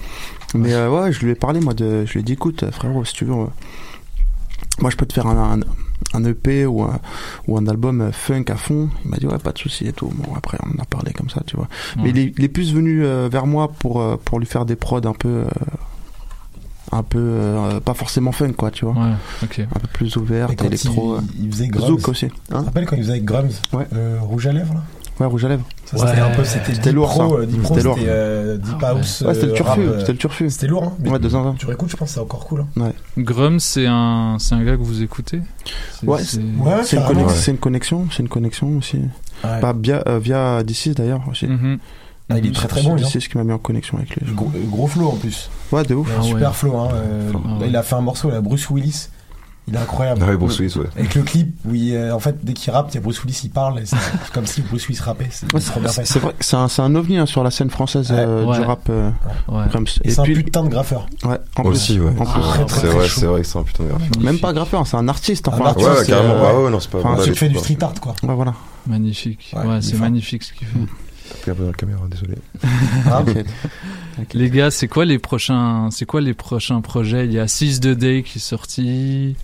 Mais euh, ouais, je lui ai parlé, moi, de. Je lui ai dit, écoute, frérot, si tu veux. euh, Moi, je peux te faire un, un, un EP ou un, ou un album funk à fond. Il m'a dit, ouais, pas de souci et tout. Bon, après, on en a parlé comme ça, tu vois. Ouais. Mais il est, il est plus venu euh, vers moi pour, euh, pour lui faire des prods un peu. euh, un peu. euh, pas forcément funk, quoi, tu vois. Ouais, ok. Un peu plus quand électro. il, il faisait Grums. Zouk aussi. Tu te Hein rappelles quand il faisait avec Grums Ouais. euh, Rouge à lèvres, là? Ouais, rouge à lèvres. Ça, c'était un peu, c'était C'était Deep lourd, Pro, ça. Deep Pro, C'était lourd. c'était euh, Deep House. Ouais, c'était le turfu, rap, c'était le turfu. C'était lourd, hein. Ouais, de zinzin. Tu réécoutes, je pense que c'est encore cool. hein. Ouais. Grum, c'est un, c'est un gars que vous écoutez C'est- Ouais, c'est- c'est Ouais, c'est une, c'est connexion, c'est une connexion aussi. Ouais. Bah, via, euh, via D6 d'ailleurs aussi. Mhm. Ah, il est très très bon, hein. D6 qui m'a mis en connexion avec lui. Gros, flow en plus. Ouais, de ouf. Ah super ouais. flow. Hein. euh, Ah ouais. il a fait un morceau, là, Bruce Willis. Il est incroyable. Ah ouais, Bruce Willis, ouais. Avec le clip où, il, euh, en fait, dès qu'il rappe, il y a Bruce Willis, il parle. et C'est c'est comme si Bruce Willis rappait. C'est Ouais, vrai que c'est un, c'est un ovni hein, sur la scène française euh, Ouais. du rap. euh, Ouais. Grams. Et c'est un putain de graffeur. Ouais, en plus. Ouais. En plus. Ah, C'est vrai, c'est vrai que c'est un putain de graphique. Même pas graffeur, c'est un artiste. Un Enfin, artiste, Ouais, ouais, c'est, carrément. euh, Ah ouais, non, c'est pas enfin, pas Ensuite, les il fait du street art, quoi. Ouais, voilà. Magnifique. Ouais, c'est magnifique ce qu'il fait. dans la caméra, désolé. Hein Les gars, c'est quoi les prochains, c'est quoi les prochains projets? Il y a 6 de Day qui est sorti.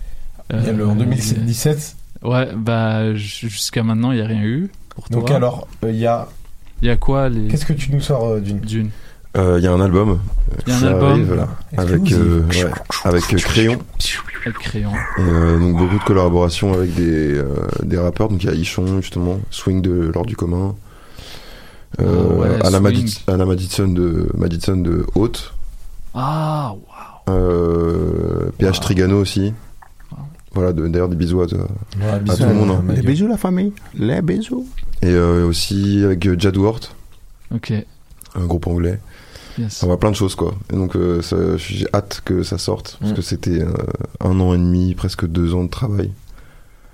Le, en Euh, 2017. Ouais, bah jusqu'à maintenant, il n'y a rien eu pour Donc toi. alors, euh, il y a. il y a quoi les Qu'est-ce que tu nous sors euh, d'une Dune Euh, Il y a un album. euh, Il y a un album. arrive, là, avec, euh, ouais, avec euh, Crayon. Avec crayon. Et euh, donc beaucoup de collaborations avec des, euh, des rappeurs. Donc il y a Ichon, justement, Swing de l'ordre du commun. Euh, Oh ouais, Anna, Madison de, Madison de Haute. Ah, waouh. Euh, PH Trigano aussi. Voilà, de- d'ailleurs des bisous à, Ouais, à bisous, tout le monde. euh, hein. Les bisous, la famille. Les bisous. Et euh, aussi avec euh, Jadwort, Ok. un groupe anglais. Yes. On va plein de choses quoi. Et donc euh, j'ai hâte que ça sorte parce Mm. que c'était euh, un an et demi, presque deux ans de travail.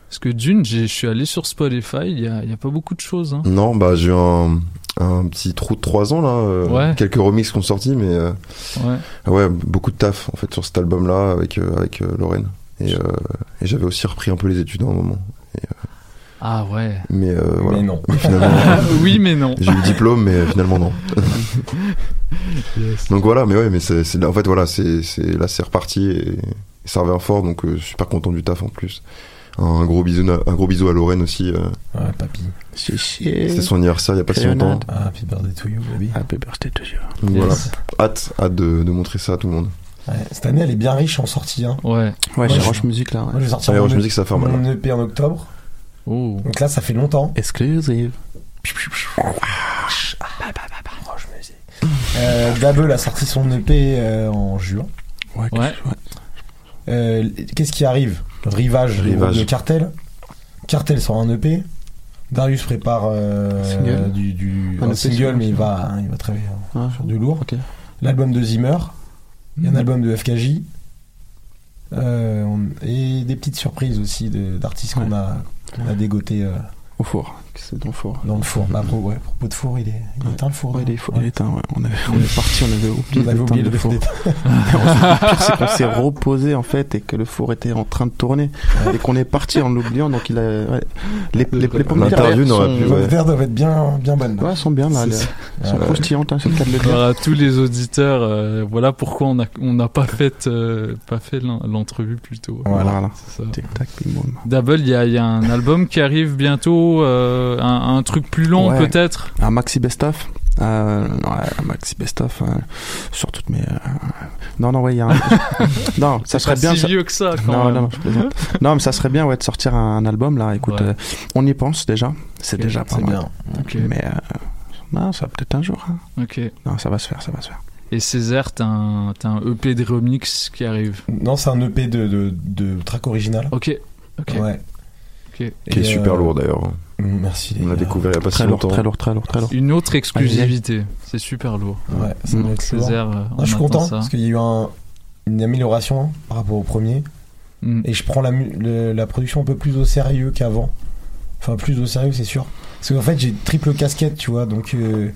Parce que Dune, j'ai- je suis allé sur Spotify, il y a, il y a pas beaucoup de choses. Hein. Non, bah j'ai eu un, un petit trou de trois ans là. euh, Ouais. Quelques remixes qui sont sortis, mais euh, Ouais. ouais, beaucoup de taf en fait sur cet album là avec euh, avec euh, Lorraine. Et, euh, et j'avais aussi repris un peu les études à un moment. Ah ouais. Mais, euh, voilà. Mais non. Mais finalement, oui, mais non. j'ai eu le diplôme, mais finalement non. Yes. Donc voilà, mais ouais, mais c'est, en fait voilà, c'est, c'est là c'est reparti et, et ça revient fort, donc euh, super content du taf en plus. Un gros bisou, un gros bisou à Lorraine aussi. euh, Ouais, papy. C'est chier. c'était son anniversaire il y a pas si longtemps. Ah, happy birthday to you, baby. Happy birthday to you. Donc Yes. voilà, hâte, hâte de, de montrer ça à tout le monde. Ouais, cette année, elle est bien riche en sorties. Hein. Ouais. Ouais, je- Roche Music là. Moi, je vais sortir Ouais, mon, Roche E- Music, ça mal, mon EP en octobre. Oh. Donc là, ça fait longtemps. Exclusive. Roche Music. Euh, Dabble a sorti son EP euh, en juin. Ouais. Ouais. Euh, Qu'est-ce qui arrive? Rivage, Rivage. de Cartel. Cartel sort un EP. Darius prépare euh, Single. du, du Un un EP single, mais il va, il va travailler Ah, sur du lourd. Ok. L'album de Zimmer. Il y a Mhm. un album de FKJ. Euh, on- et des petites surprises aussi de- d'artistes qu'on a, qu'on a dégoté euh, Au four. C'est dans le four. dans le four. Bah, à propos, ouais, propos de four, il est, il est éteint le four. Ouais, il est, il est éteint, ouais. On, avait, on est parti, on avait oublié On avait oublié de le four. le pire, c'est qu'on s'est reposé en fait et que le four était en train de tourner et qu'on est parti en l'oubliant. Donc il a ouais. les, les, les pommes de terre sont, plus, Les ouais. verres doivent être bien, bien bonnes. ouais, sont bien là. C'est les- ça. sont Ouais. croustillantes, hein, c'est le cas de le dire. Alors, à tous les auditeurs, euh, voilà pourquoi on a on n'a pas fait euh, pas fait l'en- l'entrevue plus tôt. Voilà, voilà. C'est ça. Tic tac, ping boum. Double, il y a, il y a un album qui arrive bientôt, euh, un, un truc plus long Ouais. peut-être. Un maxi best-of. Euh, maxi best-of euh, sur toutes mes. euh, Non, non, ouais, il y a un. non, ça serait pas bien. si ça- vieux que ça quand Non, même. non, non, je plaisante. non, mais ça serait bien ouais, de sortir un album là. Écoute, Ouais. euh, on y pense déjà. C'est déjà pas C'est mal. bien. Mais euh, non, ça va peut-être un jour. hein. Ok. Non, ça va se faire, ça va se faire. Et Césaire, t'as un, t'as un EP de remix qui arrive. Non, c'est un EP de, de, de track original. Ok. Ok. Ouais. Qui est super euh, lourd d'ailleurs. Merci. les On l'a découvert il y a pas Très si lourd, longtemps. très lourd, très lourd, très lourd. Une autre exclusivité. C'est super lourd. Ouais, ça Mm. doit être lourd. Césaire, euh, Non, je suis content ça. parce qu'il y a eu un- une amélioration par rapport au premier. Mm. Et je prends la, le- la production un peu plus au sérieux qu'avant. Enfin, plus au sérieux, c'est sûr. Parce qu'en fait, j'ai triple casquette, tu vois. Donc, il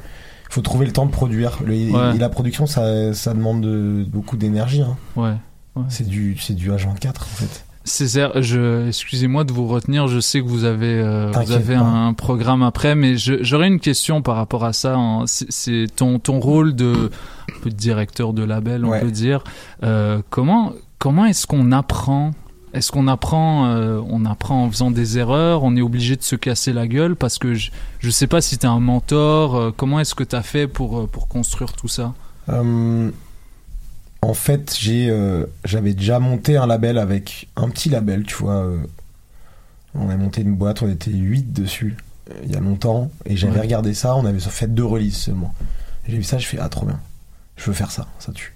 faut trouver le temps de produire. Le- Ouais. Et la production, ça, ça demande de- beaucoup d'énergie. hein. Ouais. ouais. C'est du, c'est du H24, en fait. Césaire, je, excusez-moi de vous retenir. Je sais que vous avez, euh, vous avez un programme après, mais j'aurais une question par rapport à ça. hein. C'est- ton, ton rôle de, un peu de directeur de label, on Ouais. peut dire. Euh, comment, comment est-ce qu'on apprend? Est-ce qu'on apprend, euh, on apprend en faisant des erreurs? On est obligé de se casser la gueule parce que je, je sais pas si t'es un mentor. comment est-ce que t'as fait pour, pour construire tout ça? Euh, en fait, j'ai, euh, j'avais déjà monté un label avec un petit label, tu vois. euh, on a monté une boîte, on était 8 dessus. euh, il y a longtemps et j'avais Ouais. regardé ça. On avait fait deux releases seulement. J'ai vu ça, je fais ah trop bien. Je veux faire ça, ça tue.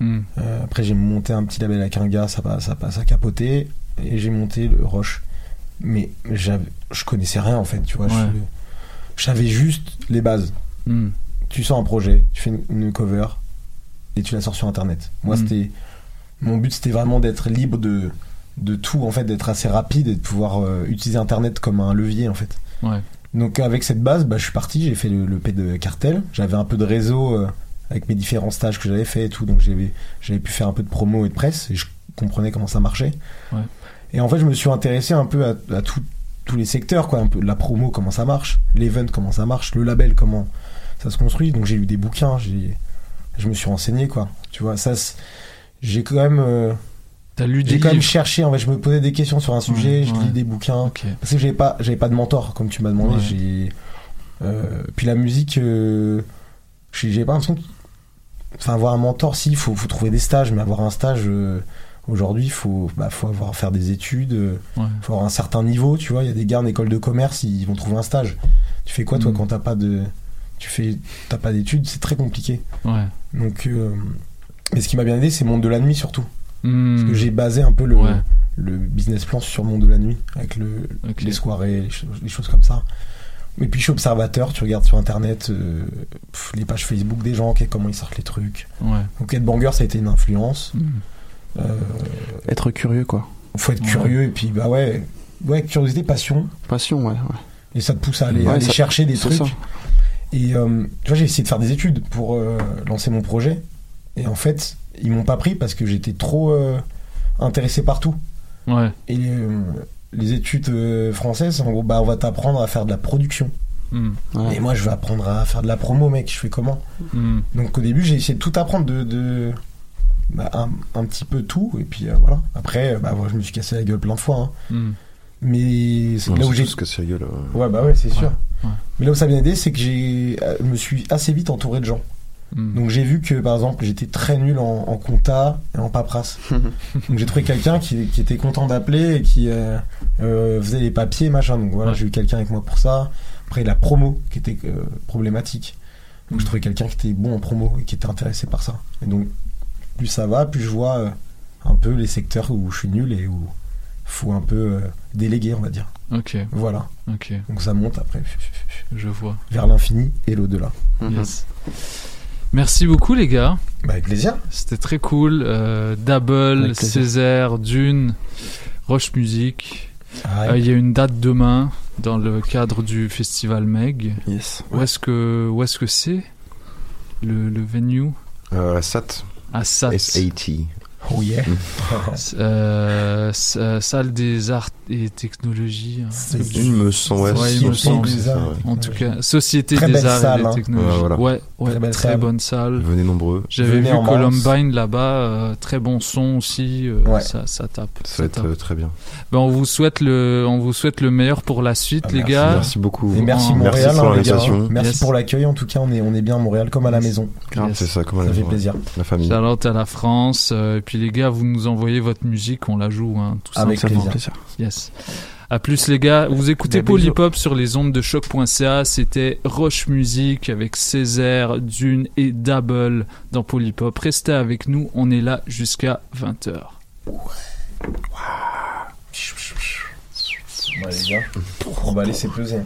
Hmm. Après j'ai monté un petit label avec un gars, ça passe, ça passe à capoter et j'ai monté le Roche. Mais je connaissais rien en fait, tu vois. Ouais. Je, savais juste les bases. Hmm. Tu sors un projet, tu fais une, une cover et tu la sors sur internet. Moi Mm. c'était mon but c'était vraiment d'être libre de de tout en fait, d'être assez rapide et de pouvoir euh, utiliser internet comme un levier en fait. Ouais. Donc avec cette base, bah, je suis parti, j'ai fait le, le P de cartel. J'avais un peu de réseau euh, avec mes différents stages que j'avais fait et tout, donc j'avais j'avais pu faire un peu de promo et de presse et je comprenais comment ça marchait. Ouais. Et en fait, je me suis intéressé un peu à, à tout- tous les secteurs, quoi, un peu la promo, comment ça marche, l'event, comment ça marche, le label, comment ça se construit. Donc j'ai lu des bouquins, j'ai je me suis renseigné, quoi. Tu vois, ça, j'ai quand même. euh, T'as lu des j'ai quand même cherché, en fait, je me posais des questions sur un sujet, je ouais. lis des bouquins. Parce que j'avais pas, j'avais pas de mentor, comme tu m'as demandé. Ouais. J'ai, euh, puis la musique, euh, j'ai pas l'impression. Enfin, avoir un mentor, si, il faut, faut trouver des stages, mais avoir un stage, aujourd'hui, il faut, bah, faut avoir faire des études, Ouais. faut avoir un certain niveau, tu vois. Il y a des gars en école de commerce, ils vont trouver un stage. Tu fais quoi, toi, Mm. quand t'as pas de. Tu fais, t'as pas d'études, c'est très compliqué. Ouais. Donc, euh, mais ce qui m'a bien aidé, c'est Monde de la Nuit surtout. Hmm. Parce que j'ai basé un peu le, Ouais. le business plan sur Monde de la Nuit, avec le, les soirées, les, cho- les choses comme ça. Et puis je suis observateur, tu regardes sur internet euh, pff, les pages Facebook des gens, ok, comment ils sortent les trucs. Ouais. Donc être banger, ça a été une influence. Hmm. Euh, Être curieux, quoi. faut être Ouais. curieux, et puis bah ouais, ouais, curiosité, passion. Passion, ouais. ouais. Et ça te pousse à aller, Ouais, à aller ça- chercher des trucs. ça. Et euh, tu vois, j'ai essayé de faire des études pour euh, lancer mon projet. Et en fait, ils m'ont pas pris parce que j'étais trop euh, intéressé par tout. Ouais. Et euh, les études euh, françaises, en gros, bah, on va t'apprendre à faire de la production. Hmm. Ouais. Et moi, je vais apprendre à faire de la promo, mec. Je fais comment? Hmm. Donc au début, j'ai essayé de tout apprendre, de, de bah, un, un petit peu tout. Et puis euh, voilà. Après, bah, je me suis cassé la gueule plein de fois. hein. Hmm. Mais c'est là où j'ai cassé la gueule. Ouais, bah ouais, c'est sûr. Ouais. Mais là où ça vient aidé, c'est que j'ai, euh, je me suis assez vite entouré de gens. Hmm. Donc j'ai vu que par exemple j'étais très nul en, en compta et en paperasse. Donc j'ai trouvé quelqu'un qui, qui était content d'appeler et qui euh, euh, faisait les papiers machin. Donc voilà, Ouais. j'ai eu quelqu'un avec moi pour ça. Après la promo qui était euh, problématique. Donc je trouvais quelqu'un qui était bon en promo et qui était intéressé par ça. Et donc plus ça va, plus je vois un peu les secteurs où je suis nul et où faut un peu déléguer, on va dire. Ok. Voilà. Ok. Donc ça monte après Je vois. vers l'infini et l'au-delà. Yes. Merci beaucoup les gars. Bah, avec plaisir. C'était très cool. Euh, Double. Césaire, Dune, Roche Music. Ah ouais. Euh, Il y a une date demain dans le cadre du festival Meg. Yes. Où est-ce que où est-ce que c'est? Le, le venue? Euh, la SAT. À SAT. S-A-T. Oh yeah. Euh, s- euh, salle des arts et technologies. hein. C'est- Il me semble, ouais, Ouais, il me Société semble. des arts et En tout cas, Société Très des arts salle, et hein. des technologies. Ouais, voilà. Ouais, ouais, Très très salle. bonne salle. Venez nombreux. J'avais vu. Columbine là-bas, euh, très bon son aussi, euh, Ouais. ça, ça tape. Ça ça va être tape. euh, très bien. Ben, on vous souhaite le, on vous souhaite le meilleur pour la suite, Ah, les merci. gars. Merci beaucoup. Et merci Montréal, merci pour hein. Merci Yes. pour l'accueil. En tout cas, on est, on est bien à Montréal comme à la maison. C'est ça, comme à Ça la fait maison, plaisir. La famille. Shout-out à la France. Et puis les gars, vous nous envoyez votre musique, on la joue, hein, tout Avec simplement. plaisir. Yes. À plus les gars. Vous écoutez. Polypop sur les ondes de choc.ca. C'était Roche Musique avec Césaire, Dune et Double dans Polypop. Restez avec nous. On est là jusqu'à 20h. Ouais, les gars. On va laisser peser.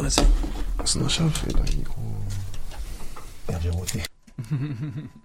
Vas-y. On s'en achève. Merde, j'ai roté. I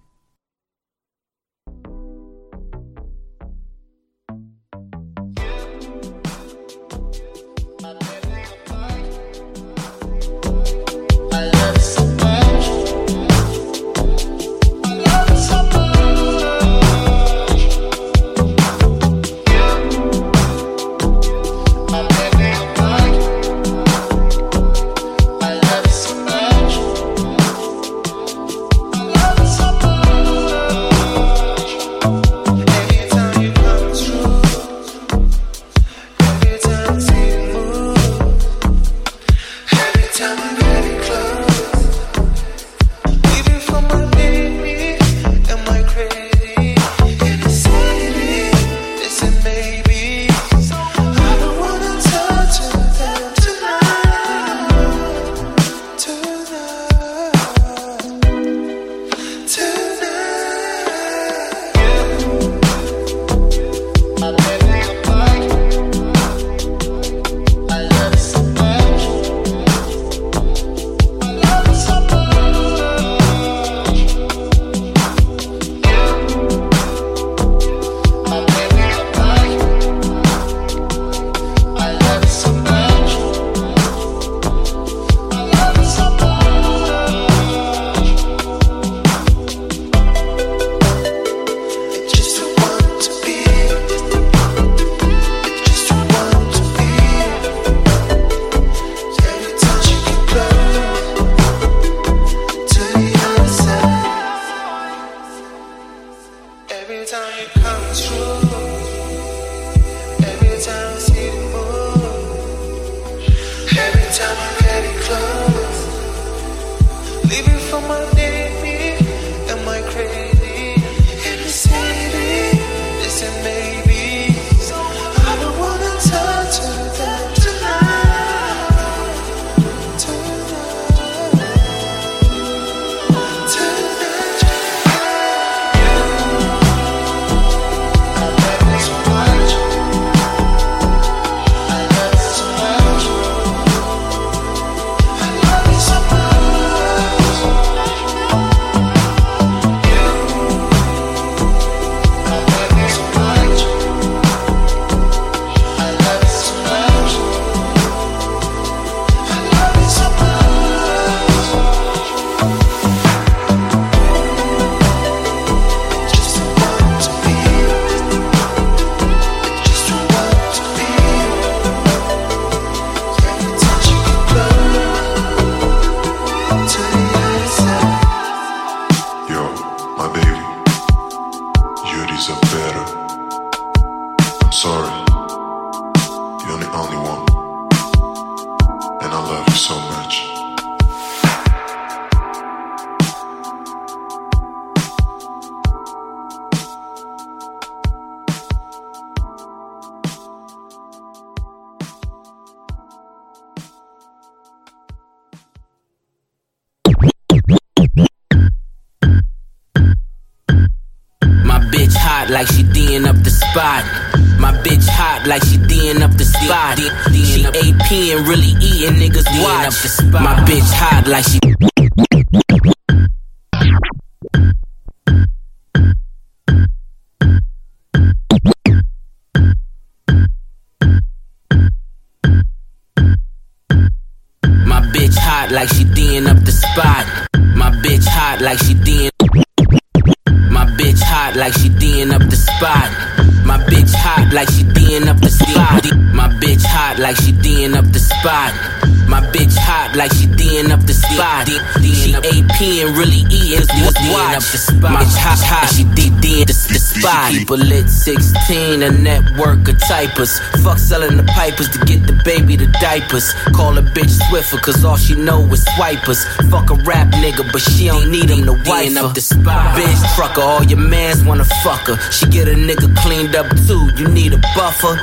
16, a network of typers. Fuck selling the pipers to get the baby the diapers. Call a bitch Swiffer cause all she know is swipers. Fuck a rap nigga, but she don't need him to wife up the spot. Bitch trucker, all your mans wanna fuck her. She get a nigga cleaned up too, you need a buffer.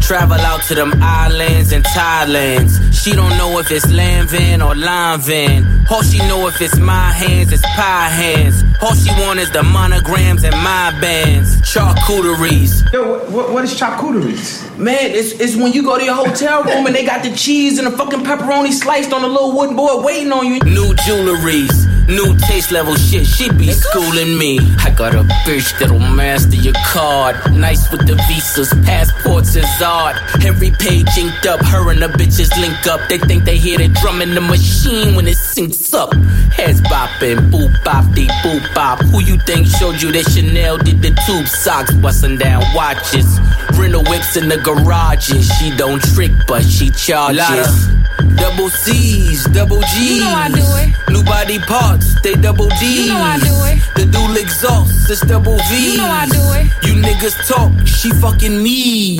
Travel out to them islands and Thailands. She don't know if it's land van or line van. All she know if it's my hands, it's pie hands. All she want is the monograms and my bands. Charcuteries. Yo, what, what is charcuteries? Man, it's, it's when you go to your hotel room and they got the cheese and the fucking pepperoni sliced on a little wooden board waiting on you. New jewelries, new taste level shit. She be schooling me. I got a bitch that'll master your card. Nice with the visas, passports is art. Every page inked up, her and the bitches link up. They think they hear the drum in the machine when it syncs up. Heads bopping, boop bop, dee boop bop. Who you think showed you that Chanel did the tube socks, busting down watches? Rental whips in the garages. She don't trick, but she charges. Double C's, double G's. You know I do it. New body parts, they double D's. You know I do it. The dual exhaust, it's double V. You know I do it. You niggas talk, she fucking me.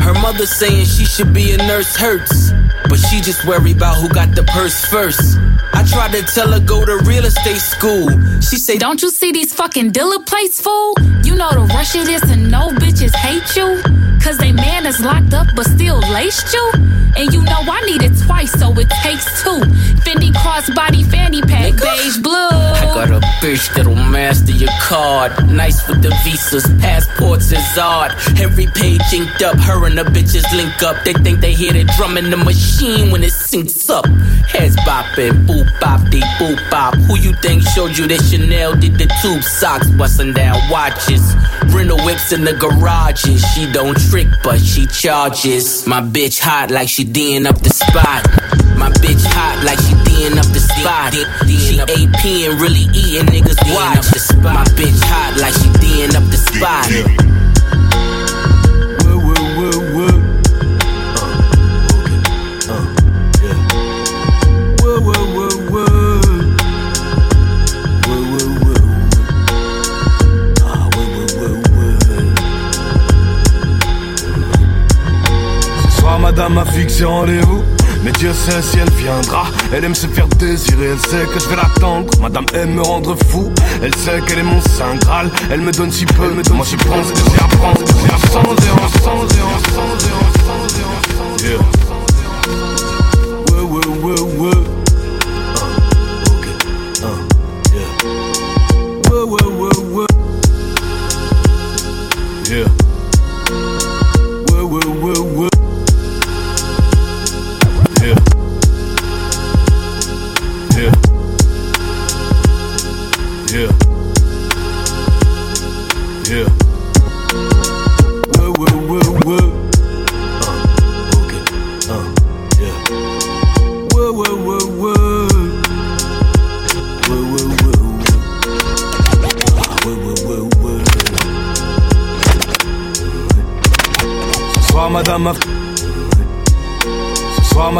Her mother saying she should be a nurse hurts. But she just worry about who got the purse first. I tried to tell her go to real estate school. She say, Don't you see these fucking dealer plates, fool? You know the rush it is and no bitches hate you. Cause they man is locked up but still laced you. And you know I need it twice, so it takes two. Fendi crossbody fanny pack, beige blue. I got a bitch that'll master your card. Nice with the visas, passports is art. Every page inked up, her and the bitches link up. They think they hear the drum in the machine when it syncs up. Heads bopping, boop bop, dee boop bop. Who you think showed you that Chanel did the tube socks, busting down watches? Rental whips in the garages. She don't trick, but she charges. My bitch hot like she D'ing up the spot. My bitch hot like she D'ing up the spot. She AP and really eating niggas watch. My bitch hot like she D'ing up the spot. Ce soir, madame a fixé rendez-vous. Mais Dieu sait si elle viendra. Elle aime se faire désirer, elle sait que je vais l'attendre. Madame aime me rendre fou. Elle sait qu'elle est mon saint Graal. Elle me donne si peu, donne Moi, je prends que j'ai à prendre. Yeah. Ouais,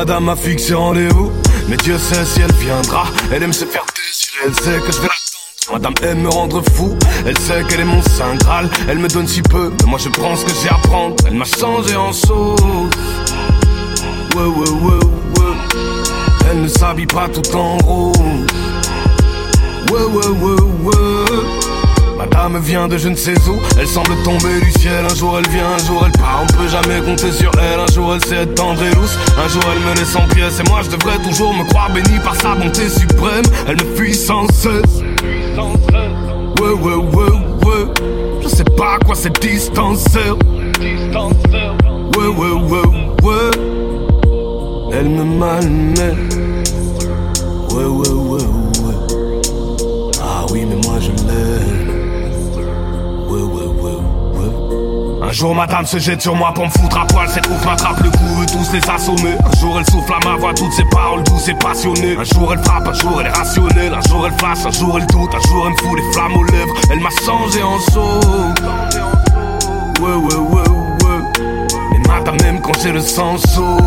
madame a fixé rendez-vous. Mais Dieu sait si elle viendra. Elle aime se faire désirer, elle sait que je vais. Madame aime me rendre fou, elle sait qu'elle est mon saint graal. Elle me donne si peu, mais moi je prends ce que j'ai à prendre. Elle m'a changé en sauce. Ouais, ouais, ouais, ouais. Elle ne s'habille pas tout en rose. Ouais, ouais, ouais, ouais. Madame vient de je ne sais où, elle semble tomber du ciel. Un jour elle vient, un jour elle part. On peut jamais compter sur elle. Un jour elle sait être tendre et. Un jour elle me laisse en pièces. Et moi je devrais toujours me croire béni par sa bonté suprême. Elle me fuit sans cesse. Ouais, ouais, ouais, ouais. Je sais pas quoi cette distance sert. Ouais, ouais, ouais, ouais. Elle me malmène. Un jour, madame se jette sur moi pour me foutre à poil. Cette ouf m'attrape le cou, veut tous les assommer. Un jour, elle souffle à ma voix toutes ses paroles douces et passionnées. Un jour, elle frappe, un jour, elle est rationnelle. Un jour, elle flash, un jour, elle doute. Un jour, elle me fout les flammes aux lèvres. Elle m'a changé en saut. Ouais, ouais, ouais, ouais. Et madame même quand j'ai le sang chaud.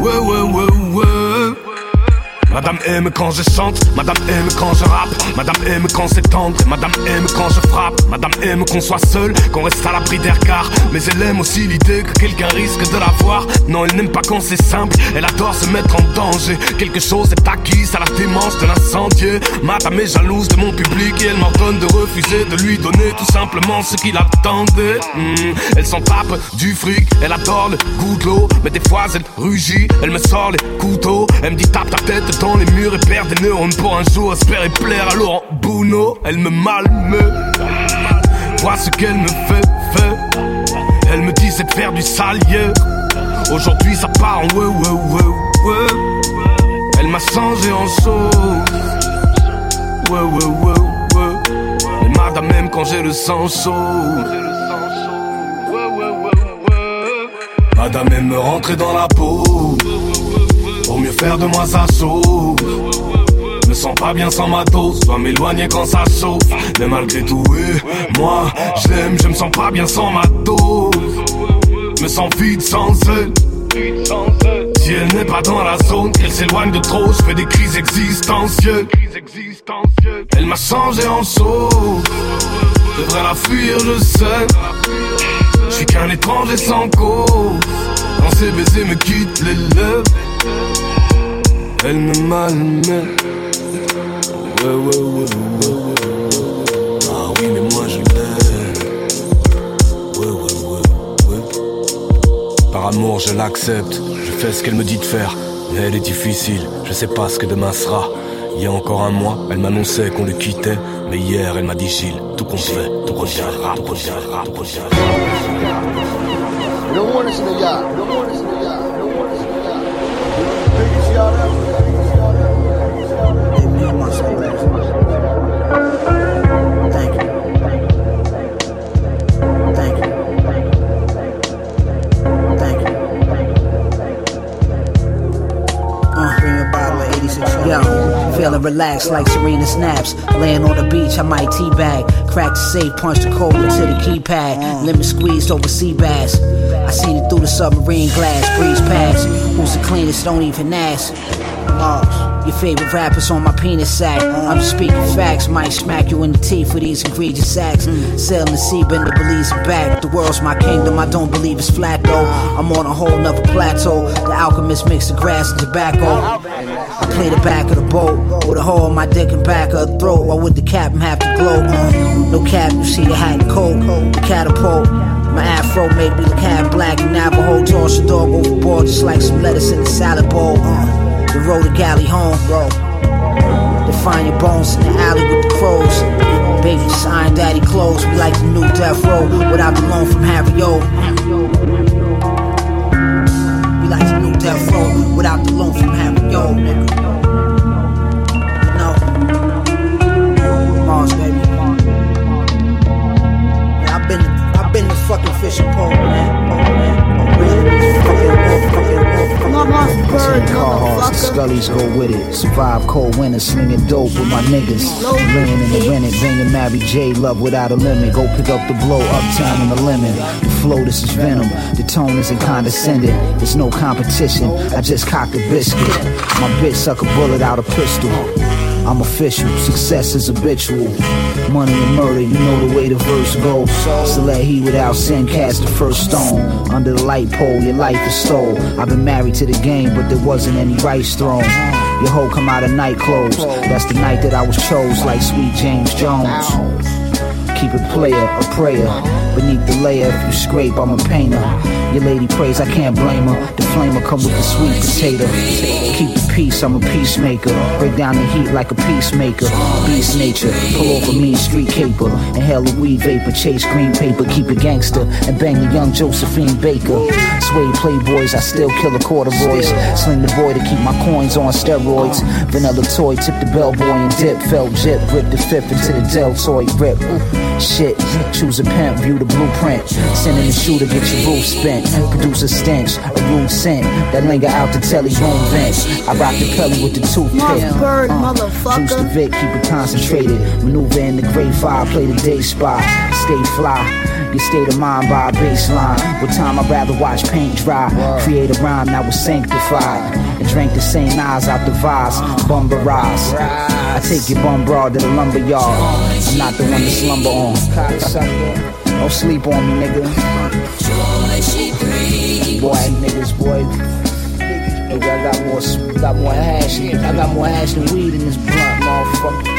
Ouais, ouais, ouais, ouais. Madame aime quand je chante, Madame aime quand je rappe, Madame aime quand c'est tendre, Madame aime quand je frappe, Madame aime qu'on soit seul, qu'on reste à l'abri des regards, mais elle aime aussi l'idée que quelqu'un risque de la voir. Non, elle n'aime pas quand c'est simple, elle adore se mettre en danger. Quelque chose est acquis à la démence de l'incendier. Madame est jalouse de mon public et elle m'ordonne de refuser de lui donner tout simplement ce qu'il attendait. Hmm, elle s'en tape du fric, elle adore le goût de l'eau, mais des fois elle rugit, elle me sort les couteaux, elle me dit tape ta tête dans les murs et perd des neurones pour un jour espérer plaire à Laurent Bouno. Elle me malmeut, vois ce qu'elle me fait, fait. Elle me dit c'est de faire du salier. Aujourd'hui ça part en ouais, ouais, ouais, ouais. Elle m'a changé en sauce. Ouais, ouais, ouais, ouais. Madame même quand j'ai le sang chaud. Madame aime me rentrer dans la peau Pour mieux faire de moi sa sauce Me sens pas bien sans ma dose. Dois m'éloigner quand ça chauffe Mais malgré tout, moi Je l'aime, je me sens pas bien sans ma dose. Me sens vide sans elle. Si elle n'est pas dans la zone, qu'elle s'éloigne de trop, je fais des crises existentielles. Elle m'a changé en sauce, devrais la fuir, je sais. Je suis qu'un étranger sans cause. Quand ses baisers me quittent les lèvres, elle me malmène. Ouais, ouais, ouais, ouais. Ah oui, mais moi je l'aime. Ouais, ouais. Par amour, je l'accepte. Je fais ce qu'elle me dit de faire. Mais elle est difficile, je sais pas ce que demain sera. Il y a encore un mois, elle m'annonçait qu'on le quittait. Mais hier, elle m'a dit Gilles, tout qu'on fait, tout reviendra, tout reviendra, tout reviendra. y'all Feeling relaxed like Serena Snaps. Laying on the beach, I might teabag. Crack the safe, punch the code into the keypad. Lemon squeezed over sea bass. I seen it through the submarine glass, breeze past. Who's the cleanest? Don't even ask. Lost. Your favorite rappers on my penis sack. I'm just speaking facts. Might smack you in the teeth for these egregious acts. Sailing the sea, bend the Belize back. The world's my kingdom. I don't believe it's flat though. I'm on a whole nother plateau. The alchemist mix the grass and tobacco. I play the back of the boat with a hole in my dick and back of the throat. Why would the captain have to gloat? No cap, you see the hat and coat, the catapult. My afro made me look half black and Navajo. Toss your dog overboard just like some lettuce in a salad bowl. The road to galley home, bro. To find your bones in the alley with the crows. Baby, sign daddy clothes. We like the new death row without the loan from Harry O. We like the new death row without the loan from Harry O. Survive cold winter, slinging dope with my niggas. Laying in the rented, banging Mary J. Love without a limit. Go pick up the blow, uptown in the lemon. The flow, this is venom. The tone isn't condescending. There's no competition. I just cocked a biscuit. My bitch suck a bullet out a pistol. I'm official, success is habitual. Money and murder, you know the way the verse goes. So let he without sin cast the first stone. Under the light pole, your life is stole. I've been married to the game, but there wasn't any rice thrown. Your hoe come out of night clothes. That's the night that I was chose, like sweet James Jones. Keep it player, a prayer. Beneath the layer, if you scrape, I'm a painter. Your lady prays, I can't blame her. The flamer come with the sweet potato. Keep the peace, I'm a peacemaker. Break down the heat like a peacemaker. Beast nature, pull off a mean street caper. Inhale a weed vapor, chase green paper, keep it gangster. And bang the young Josephine Baker. Sway playboys, I still kill a corduroys. Sling the boy to keep my coins on steroids. Vanilla toy, tip the bellboy and dip. Felt jip, rip the fifth into the deltoid rip. Shit, choose a pimp, view the blueprint. Send in the shooter, get your roof spent. Produce a stench, a rude scent that linger out the telly room vents. I rock the pelly with the toothpick. Mossberg, Uh, motherfucker. Juice the Vic, keep it concentrated. Maneuver in the great fire, play the day spot. Stay fly. Your state of mind by a baseline. With time, I'd rather watch paint dry. Create a rhyme that was sanctified. And drank the same eyes out the vase. Uh. Bum barrage. I take your bum broad to the lumber yard. I'm not the one to slumber on. Don't sleep on me, nigga. Boy, niggas, boy. Nigga, I got more, got more hash. I got more hash than weed in this blunt, motherfucker.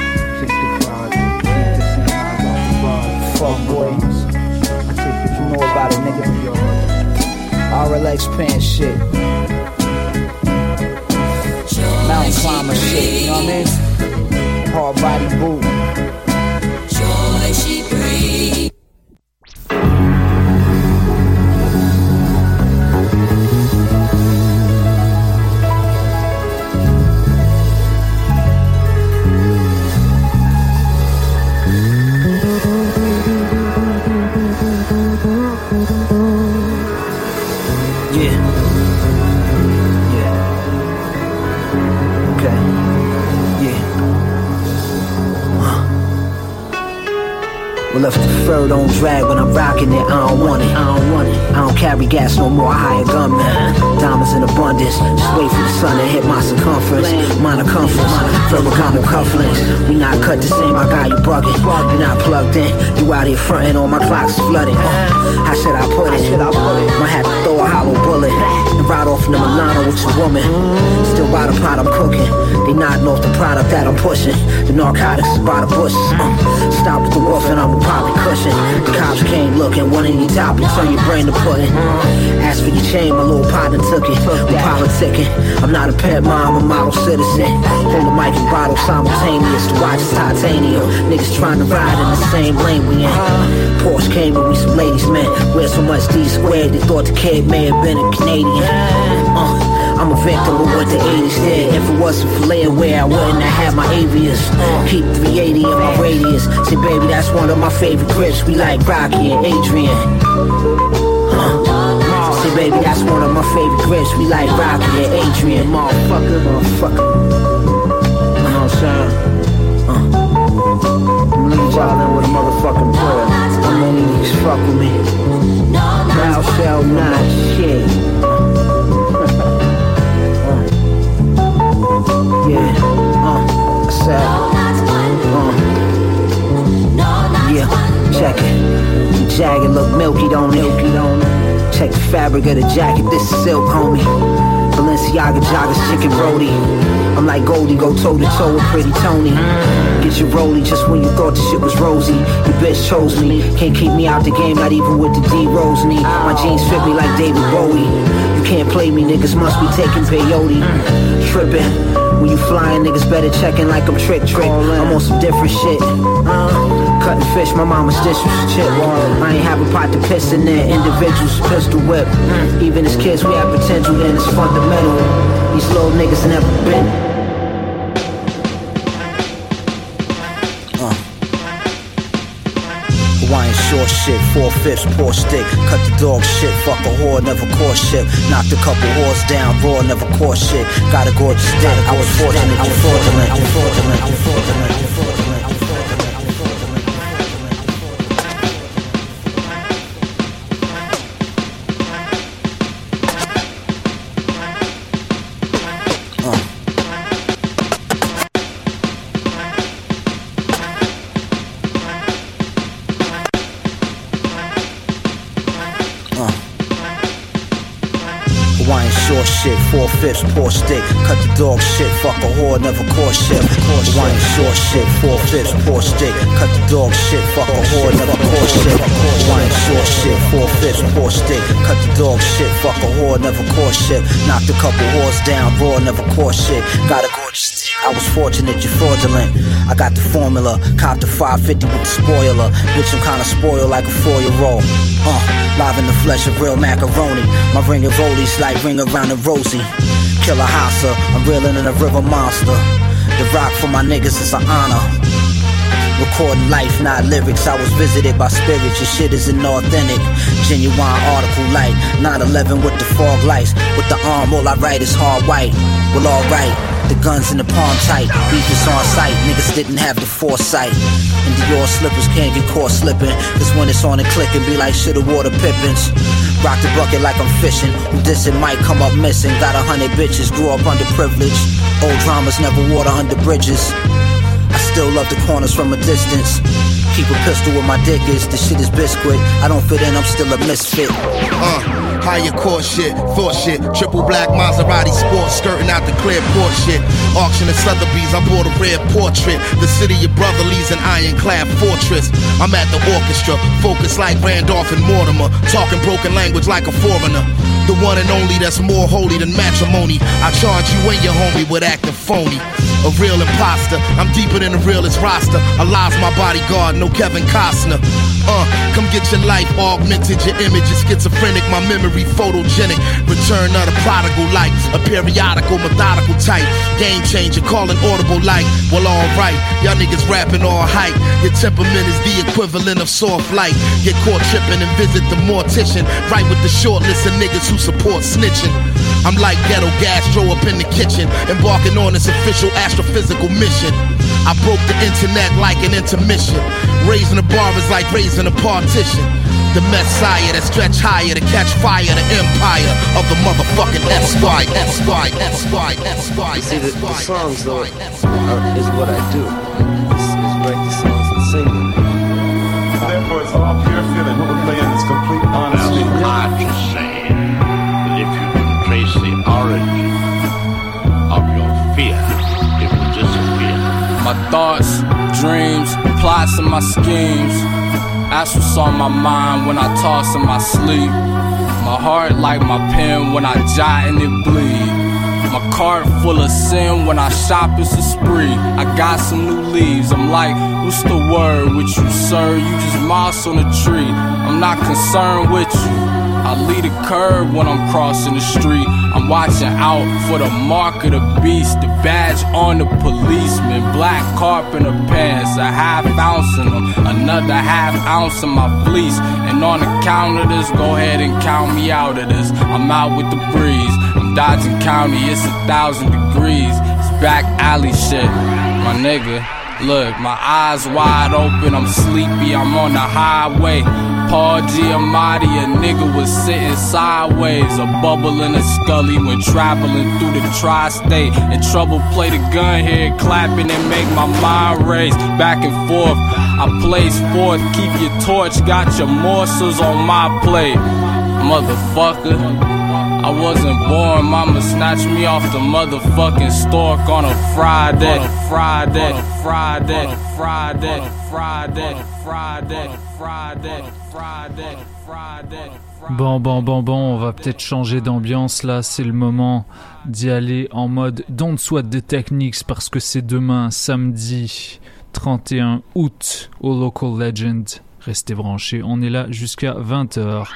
Fuck, boy. You know about it, nigga. RLX pen shit. Mountain climber shit, you know what I mean? Hard body boot. If the fur don't drag when I'm rocking it, I don't want it. I don't want it. I don't carry gas no more. I hire gunmen. Diamonds in abundance. Just wait for the sun to hit my circumference. Minor comforts. Ferragamo cufflinks. We not cut the same. I got you bugging. You not plugged in. You out here fronting. All my clocks. Uh, how should I put it? Might have to throw a hollow bullet ride off in the Milano with your woman. Still by the pot I'm cooking. They nodding off the product that I'm pushing. The narcotics is by the bushes. Uh, stop with the wolf and I'm a poppy cushion. The cops came looking, one of your topics on your brain to put in. Ask for your chain, my little partner took it. We politicking. I'm not a pet mom, I'm a model citizen. Hold the mic and bottle simultaneous. The watch is titanium. Niggas trying to ride in the same lane we in. Porsche came with me some ladies, man. Wear so much D squared, they thought the kid may have been a Canadian. Uh, I'm a victim of what the 80s did. If it wasn't for layaway, I wouldn't have had my avias. Keep 380 in my radius. Say, baby, that's one of my favorite grips. We like Rocky and Adrian. Huh. Say, baby, that's one of my favorite grips. We like Rocky and Adrian. Motherfucker, motherfucker. You know what I'm saying? Uh. I'm leave y'all in with a motherfucking prayer. How many niggas fuck with me? Thou shall not shit. Yeah, uh, I said, uh, yeah, check it. The jacket look milky, don't it? Milky, don't it? Check the fabric of the jacket, this is silk, homie. Balenciaga joggers, chicken roti. I'm like Goldie, go toe to toe with Pretty Tony. Get your rollie just when you thought the shit was rosy. Your bitch chose me, can't keep me out the game, not even with the D Rose knee. My jeans fit me like David Bowie. You can't play me, niggas must be taking peyote. Trippin'. When you flying, niggas better checking like I'm trick trick. I'm on some different shit. Uh, cutting fish, my mama's dish was chip. I ain't have a pot to piss in there. Individuals pistol whip. Even as kids, we have potential, then it's fundamental. These little niggas never been. Uh. Hawaiian short shit, four fifths, poor stick. Cut the dog shit, fuck a whore, never caught shit. Knocked a couple whores down, raw, never caught shit. Got a gorgeous dick, I was fortunate, I was fortunate, I was fortunate, I was fortunate, I was fortunate. Fifths, poor stick. Cut the dog shit, fuck a whore, never caught shit. Wine short shit, four fifths, poor stick. Cut the dog shit, fuck a whore, never caught shit. Wine short shit, four fifths, poor stick. Cut the dog shit, fuck a whore, never caught shit. Knocked a couple whores down, raw, never caught shit. Got a. I was fortunate, you're fraudulent. I got the formula, copped the 550 with the spoiler. Bitch, I'm kinda spoiled like a four year old. Uh, live in the flesh of real macaroni. My ring of rollies like ring around the rosy. Killer Hassa, I'm reeling in a river monster. The rock for my niggas is an honor. Recording life, not lyrics. I was visited by spirits. Your shit is inauthentic. Genuine article light. 911 with the fog lights. With the arm, all I write is hard white. Well, alright. The guns in the palm tight. Beef is on sight. Niggas didn't have the foresight. And Dior slippers can't get caught slipping. Cause when it's on and be like shit water pippins. Rock the bucket like I'm fishing. Who dissing might come up missing. Got a hundred bitches, grew up underprivileged. Old dramas never water under bridges. I still love the corners from a distance. Keep a pistol where my dick is. This shit is biscuit. I don't fit in, I'm still a misfit. Uh, higher court shit, thought shit. Triple black Maserati sports skirting out the clear port shit. Auction at Sotheby's, I bought a red portrait. The city of brother leaves an ironclad fortress. I'm at the orchestra, focused like Randolph and Mortimer. Talking broken language like a foreigner. The one and only that's more holy than matrimony. I charge you and your homie with acting phony. A real imposter, I'm deeper than the realest roster. Allah's my bodyguard, no Kevin Costner. Uh, come get your life augmented, your image is schizophrenic, my memory photogenic. Return of the prodigal light, a periodical, methodical type. Game changer, calling audible like, well, alright. Y'all niggas rapping all hype. Your temperament is the equivalent of soft light. Get caught tripping and visit the mortician. Right with the short list of niggas who support snitching. I'm like ghetto gastro up in the kitchen, embarking on this official astrophysical mission. I broke the internet like an intermission. Raising the bar is like raising a partition. The messiah that stretch higher to catch fire, the empire of the motherfucking SY, SY, SY, SY. You see, the, the songs, though, are, uh, is what I do. Is, is write the songs and sing them. Therefore, it's all pure feeling. What we're playing is complete honesty. It's hard to say that if you can trace the origin of your fear, it will disappear. My thoughts, dreams, plots, and my schemes. That's what's on my mind when I toss in my sleep. My heart like my pen when I jot and it bleed. My cart full of sin when I shop it's a spree. I got some new leaves. I'm like, what's the word with you, sir? You just moss on a tree. I'm not concerned with you. I lead a curve when I'm crossing the street. I'm watching out for the mark of the beast, the badge on the policeman, black carpenter pants, a half ounce in them, another half ounce in my fleece. And on account of this, go ahead and count me out of this. I'm out with the breeze. I'm dodging county, it's a thousand degrees. It's back alley shit, my nigga. Look, my eyes wide open, I'm sleepy, I'm on the highway. Paul Giamatti, a nigga was sitting sideways, a bubble in a scully when traveling through the tri-state. And trouble play the gun here, clapping and make my mind race back and forth. I place forth, keep your torch, got your morsels on my plate, motherfucker. I wasn't born, mama snatched me off the motherfucking stork on a Friday. On a Friday, on a Friday, on a Friday, on a Friday, on a Friday, on a Friday, Bon, bon, bon, bon, on va peut-être changer d'ambiance là. C'est le moment d'y aller en mode Don't Sweat the Techniques parce que c'est demain, samedi 31 août, au Local Legend. Restez branchés, on est là jusqu'à 20h.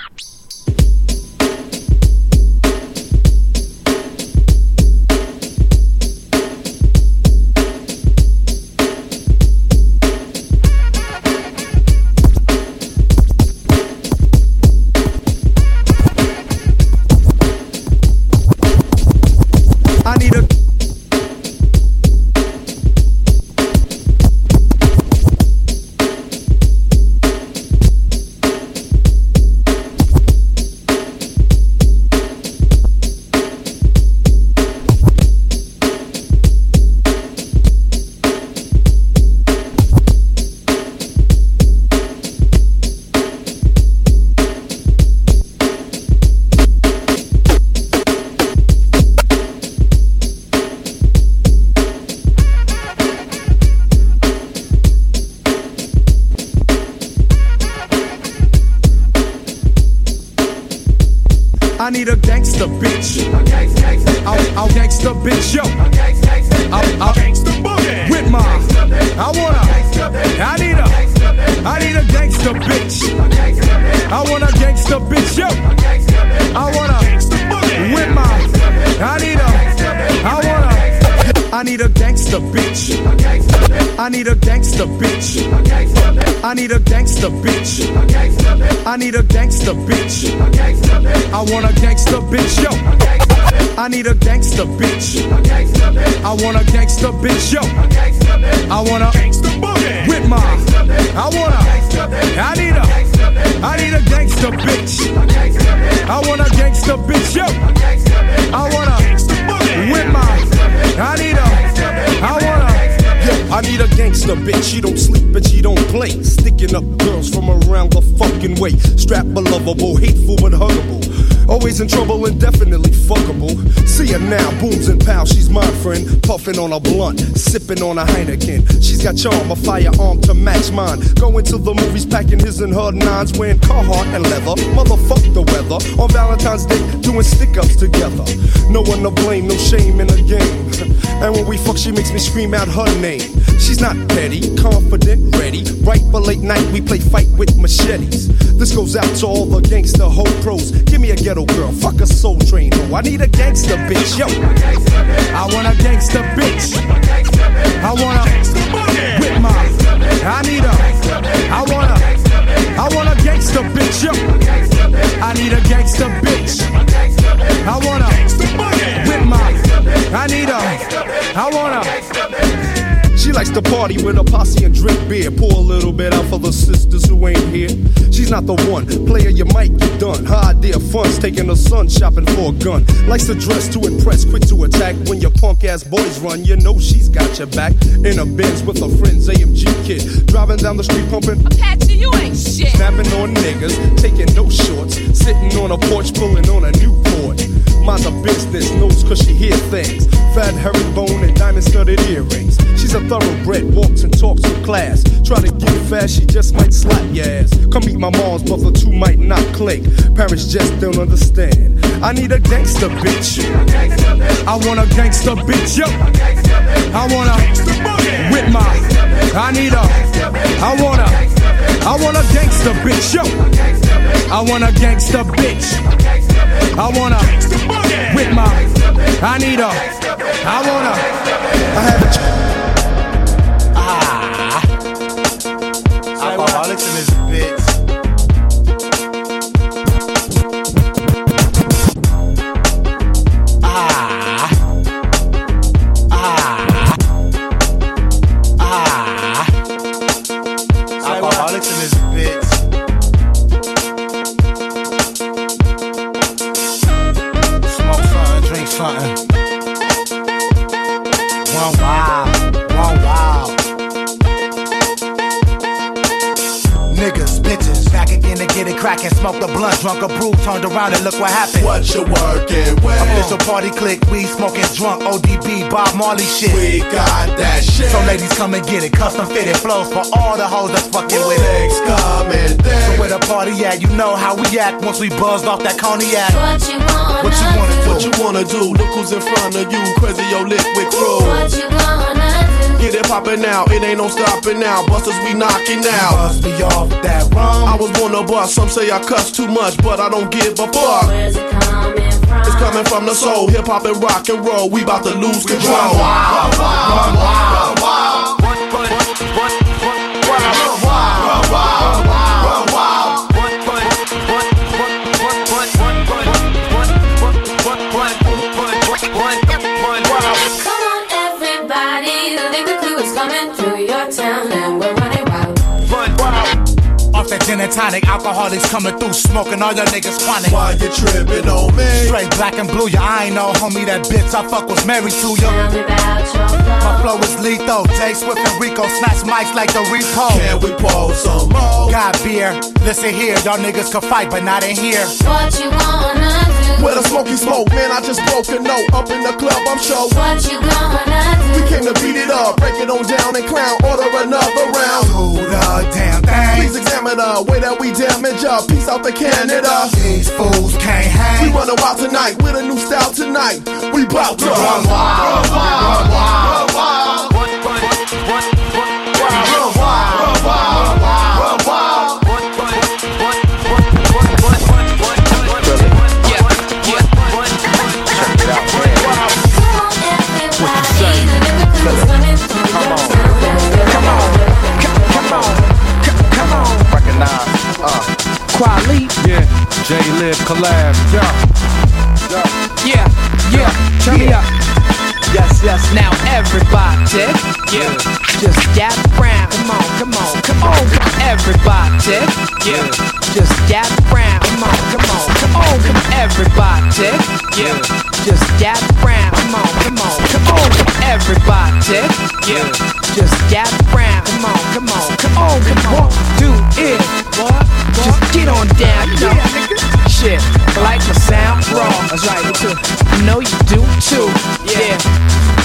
I need a gangster bitch. I need a gangster bitch. I want a gangster bitch, yo. I need a gangster bitch. I want a gangster bitch, yo. I want a gangster boogie with my. I want a. I need a. I need a gangster bitch. I want a gangster bitch, yo. I want a. With my. I need I need a gangster bitch. She don't sleep and she don't play. Sticking up girls from around the fucking way. Strap lovable, hateful but huggable. Always in trouble and definitely fuckable. See her now, booms and pow, she's my friend. Puffing on a blunt, sipping on a Heineken. She's got charm, a firearm to match mine. Going to the movies, packing his and her nines, wearing Carhartt and leather. Motherfuck the weather. On Valentine's Day, doing stick ups together. No one to blame, no shame in the game. And when we fuck, she makes me scream out her name. She's not petty, confident, ready. Right for late night, we play fight with machetes. This goes out to all the gangster hoe pros. Give me a ghetto girl, fuck a soul train. Oh, I need a gangster bitch, yo. I want a gangster bitch. I want a with my. I need a. I want a. I want a gangster bitch, yo. I need a gangster bitch. I want a with my. I need a. I want a. She likes to party with a posse and drink beer. Pour a little bit out for the sisters who ain't here. She's not the one. Player, you might get done. Her idea fun's taking her son shopping for a gun. Likes to dress to impress, quick to attack. When your punk ass boys run, you know she's got your back. In a Benz with her friends, AMG kid. Driving down the street pumping. Apache, you ain't shit. Snapping on niggas, taking no shorts. Sitting on a porch, pulling on a Newport. Mind her business, knows cause she hear things. Fat herringbone and diamond studded earrings. She's a thoroughbred, walks and talks with class. Try to get fast, she just might slap your ass. Come meet my mom's, the two might not click. Parents just don't understand. I need a gangster bitch. I want a gangster bitch, yo. I want a with my. I need a. I want a. I want a gangster bitch, yo. I want a gangster bitch. I want a with my. I need a. I want a. I have a. Alcoholics in this bitch. To get it crackin'. Smoke the blunt, drunk a brew, turned around and look what happened. What you working with? Official party click, we smoking drunk, ODB, Bob Marley shit. We got that shit. So ladies come and get it, custom fitted flows for all the hoes that's fucking with it. Legs coming So where the party at? You know how we act once we buzzed off that cognac. What you wanna What you wanna do? What you wanna do? Look who's in front of you, crazy your liquid crew. What you gonna do? Get it poppin' now, it ain't no stopping now. Busters, we knocking out. Bust me off that rum. I was born to bust, some say I cuss too much, but I don't give a fuck. Where's it coming from? It's coming from the soul, hip hop and rock and roll. We bout to lose control. Run wild, run gin and tonic, alcoholics coming through, smoking all your niggas chronic. Why you tripping on me? Straight black and blue, yeah, I ain't know, homie, that bitch I fuck was married to Tell you. me about My flow. flow is lethal, Jay Swift and Rico snatch mics like the repo. Can we pour some more? Got beer, listen here, y'all niggas can fight, but not in here. What you gonna do? Where the smoky smoke, man, I just broke a note. Up in the club, I'm show. What you gonna do? We came to beat it up, break it on down and clown, order another round. Do the damn Please examine the Way that we damage up, peace out to Canada. These fools can't hang. We running wild tonight with a new style tonight. We bout to run wild. run wild, run wild. Quali. Yeah, J Live collab. Yeah. Yeah, yeah, turn me up. Yes, yes. Now everybody, yeah, just gather round. Come on, come on, come on. Everybody, yeah, just gather round. Come on, come on, come on. Come everybody, yeah, just gather round. Come on, come on, come on. Everybody, yeah, just gather round. Come on, come on, come on. Come on, do it. What? Just get on down, you know. Shit, I like my sound raw. That's right, me too. I know you do too. Yeah,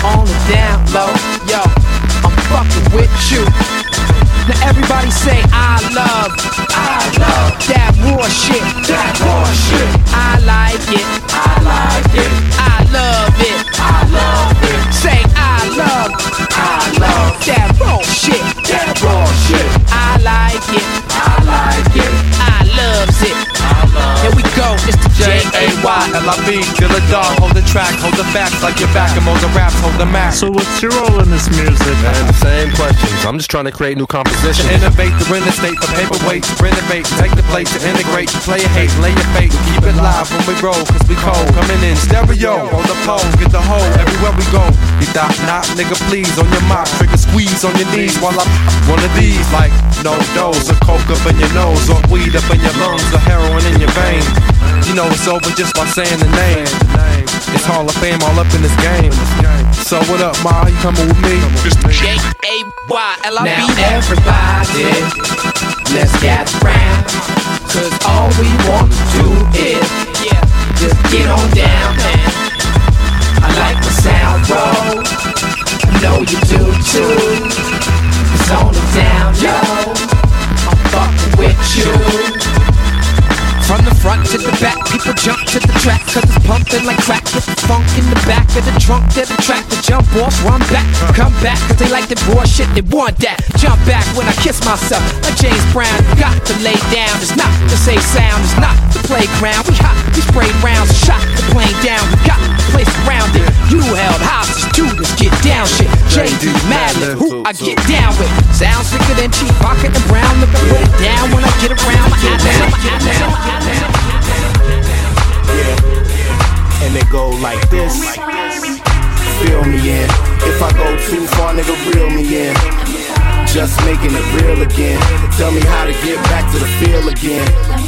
on the down low, yo, I'm fucking with you. Now everybody say I love, I love that raw shit, that raw shit. I like it, I like it. I love it, I love it. Say I love, I love that raw shit, that raw shit. I like it, I like it. I loves it. Here we go, it's the J A Y. J-A-Y-L-I-B, Kill a dog, hold the track, hold the facts like your back, and all the raps, hold the max. So what's your role in this music? Man, the same questions. I'm just trying to create new compositions. To innovate the real estate for paperweights, renovate, take the place, to integrate, play your hate, lay your fate, keep it live when we roll, cause we cold. Coming in stereo, on the pole, get the hole everywhere we go. You thought not, nigga, please, on your mouth, trigger squeeze on your knees while I'm one of these, like no dose, or coke up in your nose, or weed up in your lungs, or heroin in your veins. You know it's over just by saying the name. It's Hall of Fame all up in this game. So what up, Ma? You coming with me? J A Y L I B. Now everybody, let's gather round. Cause all we want to do is yeah, just get on down, man. I like the sound roll. I know you do too. It's on the down low. I'm fucking with you. From the front to the back, people jump to the track. Cause it's pumping like crack. Get the funk in the back of the trunk to the track. To jump off, run back, come back. Cause they like the raw shit, they want that. Jump back when I kiss myself. Like James Brown, you got to lay down. It's not the safe sound, it's not the playground. We hot, we spray rounds, shot the plane down. We got the place around it. You held hostage this get down shit. JD Madness, who I get down with? Sounds sicker than cheap, pocket and brown. Look, I put it down when I get around. My my and it go like this. Feel me in. If I go too far, nigga, reel me in. Just making it real again. Tell me how to get back to the feel again.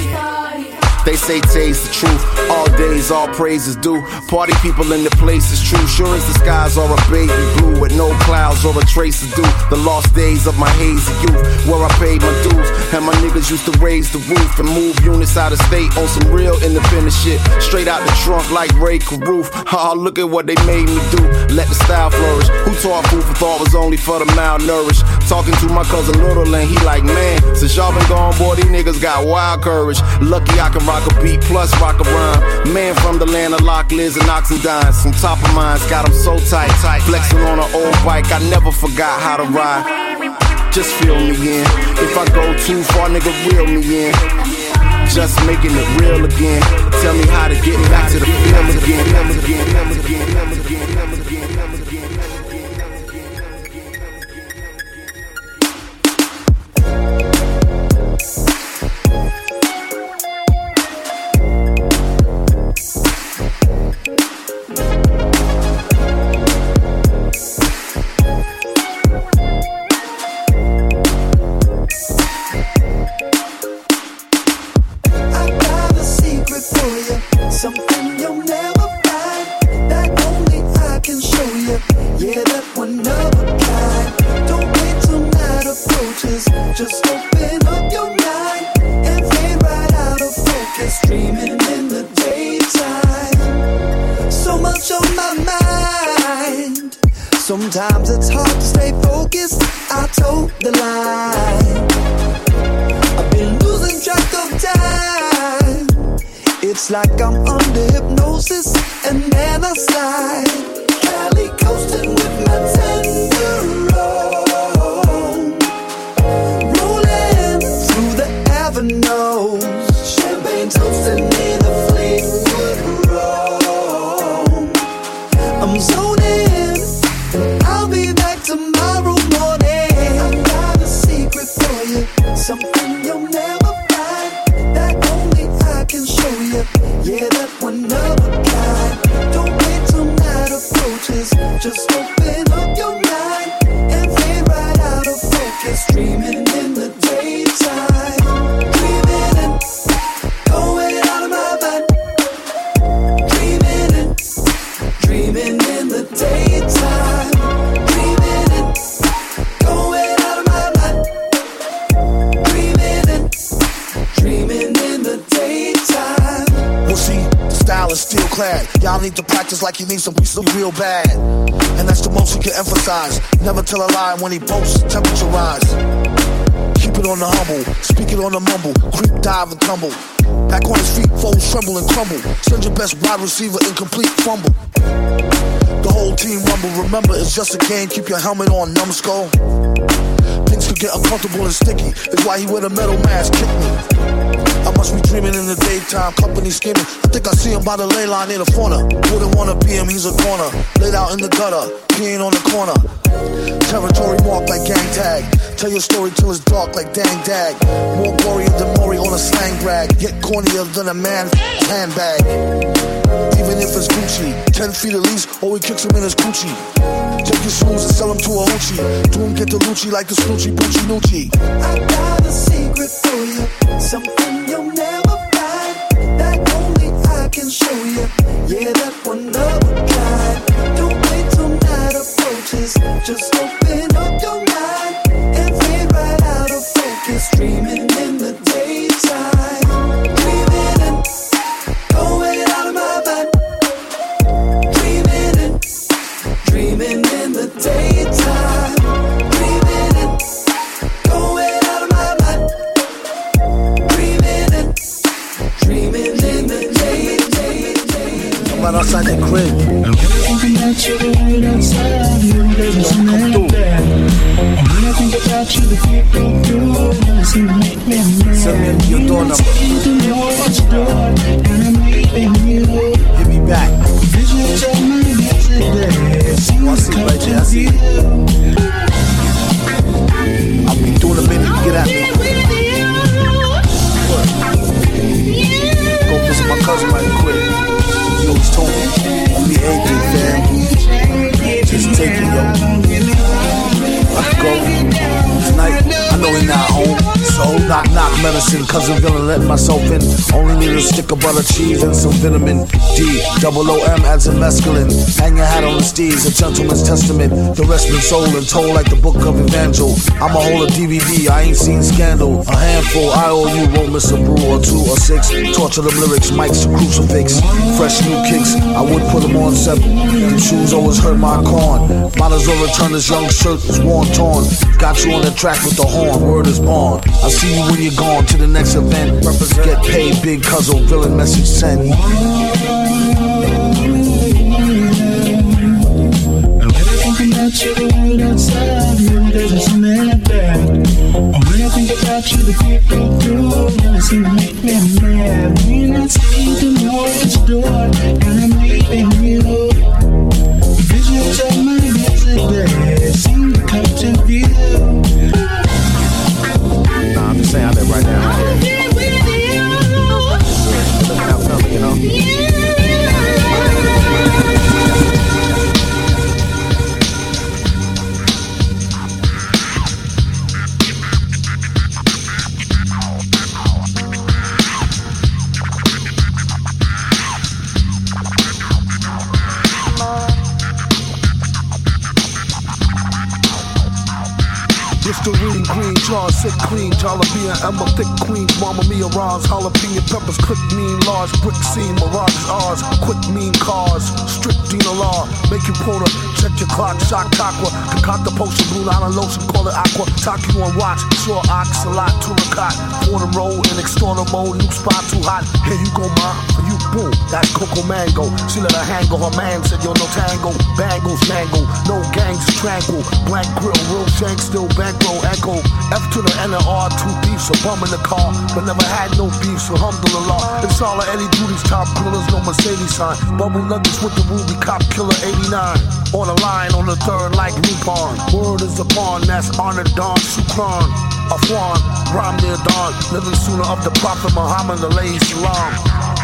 They say taste the truth. All days, all praises is due. Party people in the place is true. Sure as the skies are a baby blue with no clouds or a trace of dew. The lost days of my hazy youth, where I paid my dues. And my niggas used to raise the roof and move units out of state on some real independent shit. Straight out the trunk like Ray Caruth. Ha, look at what they made me do. Let the style flourish. Who taught food for thought was only for the malnourished? Talking to my cousin Little and he like, man, since y'all been gone, boy, these niggas got wild courage. Lucky I can rock a beat plus rock a rhyme. Man from the land of Lock Liz and Oxendine. Some top of minds got them so tight, tight. Flexing on an old bike, I never forgot how to ride. Just feel me in. If I go too far, nigga, reel me in. Just making it real again. Tell me how to get back to the film again. When he boasts, temperature rise. Keep it on the humble, speak it on the mumble, creep, dive, and tumble. Back on his feet, fold, tremble, and crumble. Send your best wide receiver, incomplete fumble. The whole team rumble. Remember, it's just a game. Keep your helmet on, numbskull. Things could get uncomfortable and sticky. That's why he wear the metal mask. Kick me. I must be dreaming in the daytime, company scheming. I think I see him by the ley line near the fauna. Wouldn't wanna be him, he's a corner. Laid out in the gutter, peeing on the corner. Territory marked like gang tag. Tell your story till it's dark like dang dag. More warrior than Maury on a slang brag. Get cornier than a man handbag. Even if it's Gucci, 10 feet at least, or he kicks him in his coochie. Take your shoes and sell them to a hoochie. Do him get the Lucci like the Snoochie Boochie Noochie. I got a secret for you, something you'll never find. That only I can show you. Yeah, that one a kind. Don't wait till night approaches. Just open Double O M adds a mescaline. Hang your hat on the steez, a gentleman's testament. The rest been sold and told like the book of Evangel. I'm a hold of DVD, I ain't seen scandal. A handful, I owe you, won't miss a brew or two or six. Torture them lyrics, mics crucifix. Fresh new kicks, I would put them on seven. Them shoes always hurt my corn. Might as well return this young shirt that's worn torn. Got you on the track with the horn, word is born. I see you when you're gone to the next event. Represent, get paid, big cuzzle, villain message sent. outside when I think about you, the people seem to make me mad When I see the noise door And I'm leaving you. Jalapeno, a thick queen, mama mia, Ron's, jalapeno peppers, cook mean, large brick scene, mirage ours, quick mean cars, strict Dina law, make you the, check your clock, shock aqua, concoct the potion, blue line lotion, call it aqua, talk you on watch, sure ox, a lot, to Fordham Road in extorter mode, new spot too hot. Here you go, ma, for you, boom. That's Coco Mango. She let her hang her man said, yo, no tango. Bangles, mango, no gangs, tranquil. Black grill, real shank, still bankroll, echo. F to the N and R, two beefs, a bum in the car. But never had no beef, so alhamdulillah. It's all of Eddie Duty's top grillers, no Mercedes sign. Bubble nuggets with the ruby cop killer 89. On the line, on the third, like Nippon. Word is upon, that's honored Don Shukran. Afwan, rhyme near dawn, living sooner of the Prophet Muhammad, alayhi salam.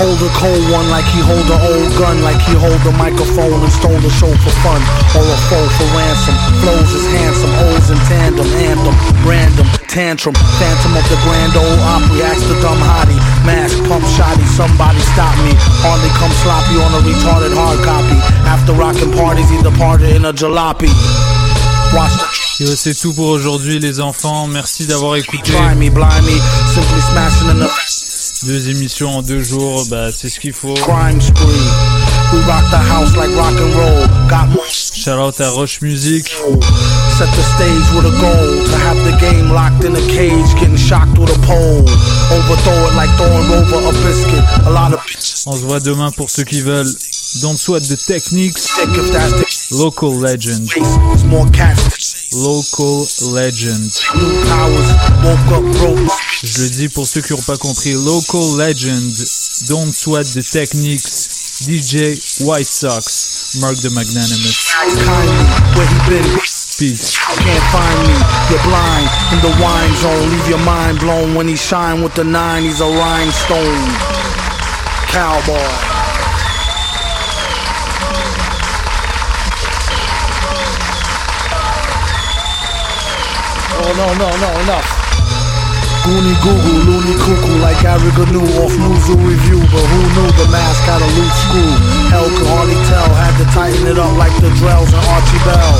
Hold a cold one like he hold an old gun, like he hold a microphone and stole the show for fun, or a foe for ransom. Flows is handsome, O's in tandem, anthem, random, tantrum, phantom of the grand old Opry. Ask the dumb hottie, mask, pump shotty, somebody stop me. Hardly come sloppy on a retarded hard copy. After rocking parties, he departed in a jalopy. Watch the c'est tout pour aujourd'hui, les enfants. Merci d'avoir écouté. Try me, blind me, simply smashing in the Deux émissions en deux jours, bah c'est ce qu'il faut. Shout out à Roche Music. Set the stage with a goal to have the game locked in a cage, getting shocked with a pole. Overthrow it like throwing over a biscuit. A lot of On se voit demain pour ceux qui veulent. Don't sweat the techniques. Local legend. Local legend. Je le dis pour ceux qui n'ont pas compris. Local legend. Don't sweat the techniques. DJ White Sox. Mark the Magnanimous. Peace. Can't find me. You're blind in the wine zone. Leave your mind blown when he shine with the nine. He's a rhinestone. Cowboy. No, no, no, no enough. Goonie goo goo, loony cuckoo like Ariga knew off Muzu review, but who knew the mask had a loose screw? Hell could hardly tell, had to tighten it up like the Drells and Archie Bell.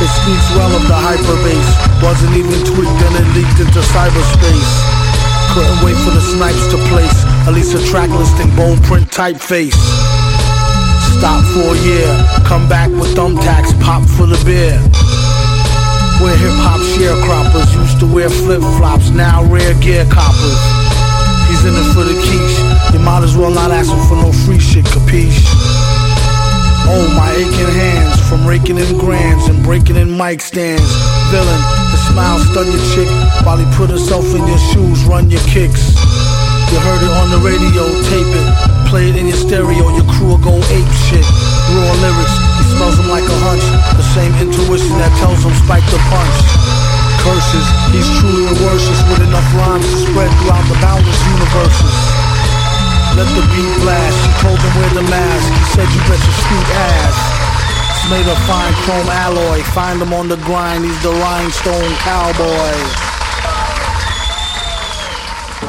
It speaks well of the hyperbase, wasn't even tweaked and it leaked into cyberspace. Couldn't wait for the snipes to place, at least a track listing, bone print typeface. Stop for a year, come back with thumbtacks, pop for the beer. We're hip hop sharecroppers, used to wear flip flops, now rare gear coppers. He's in it for the quiche, you might as well not ask him for no free shit, capiche? Oh, my aching hands from raking in grands and breaking in mic stands. Villain, the smile stun your chick while he put himself in your shoes, run your kicks. You heard it on the radio, tape it, play it in your stereo, your crew will go ape shit. Raw lyrics, smells them like a hunch, the same intuition that tells him spike the punch. Curses, he's truly a worship with enough rhymes to spread throughout the boundless universes. Let the beat blast, she told him wear the mask, he said you bet your sweet ass. It's made of fine chrome alloy, find him on the grind, he's the rhinestone cowboy.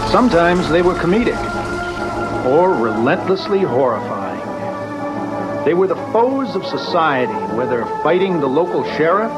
Sometimes they were comedic or relentlessly horrifying. They were the foes of society, whether fighting the local sheriff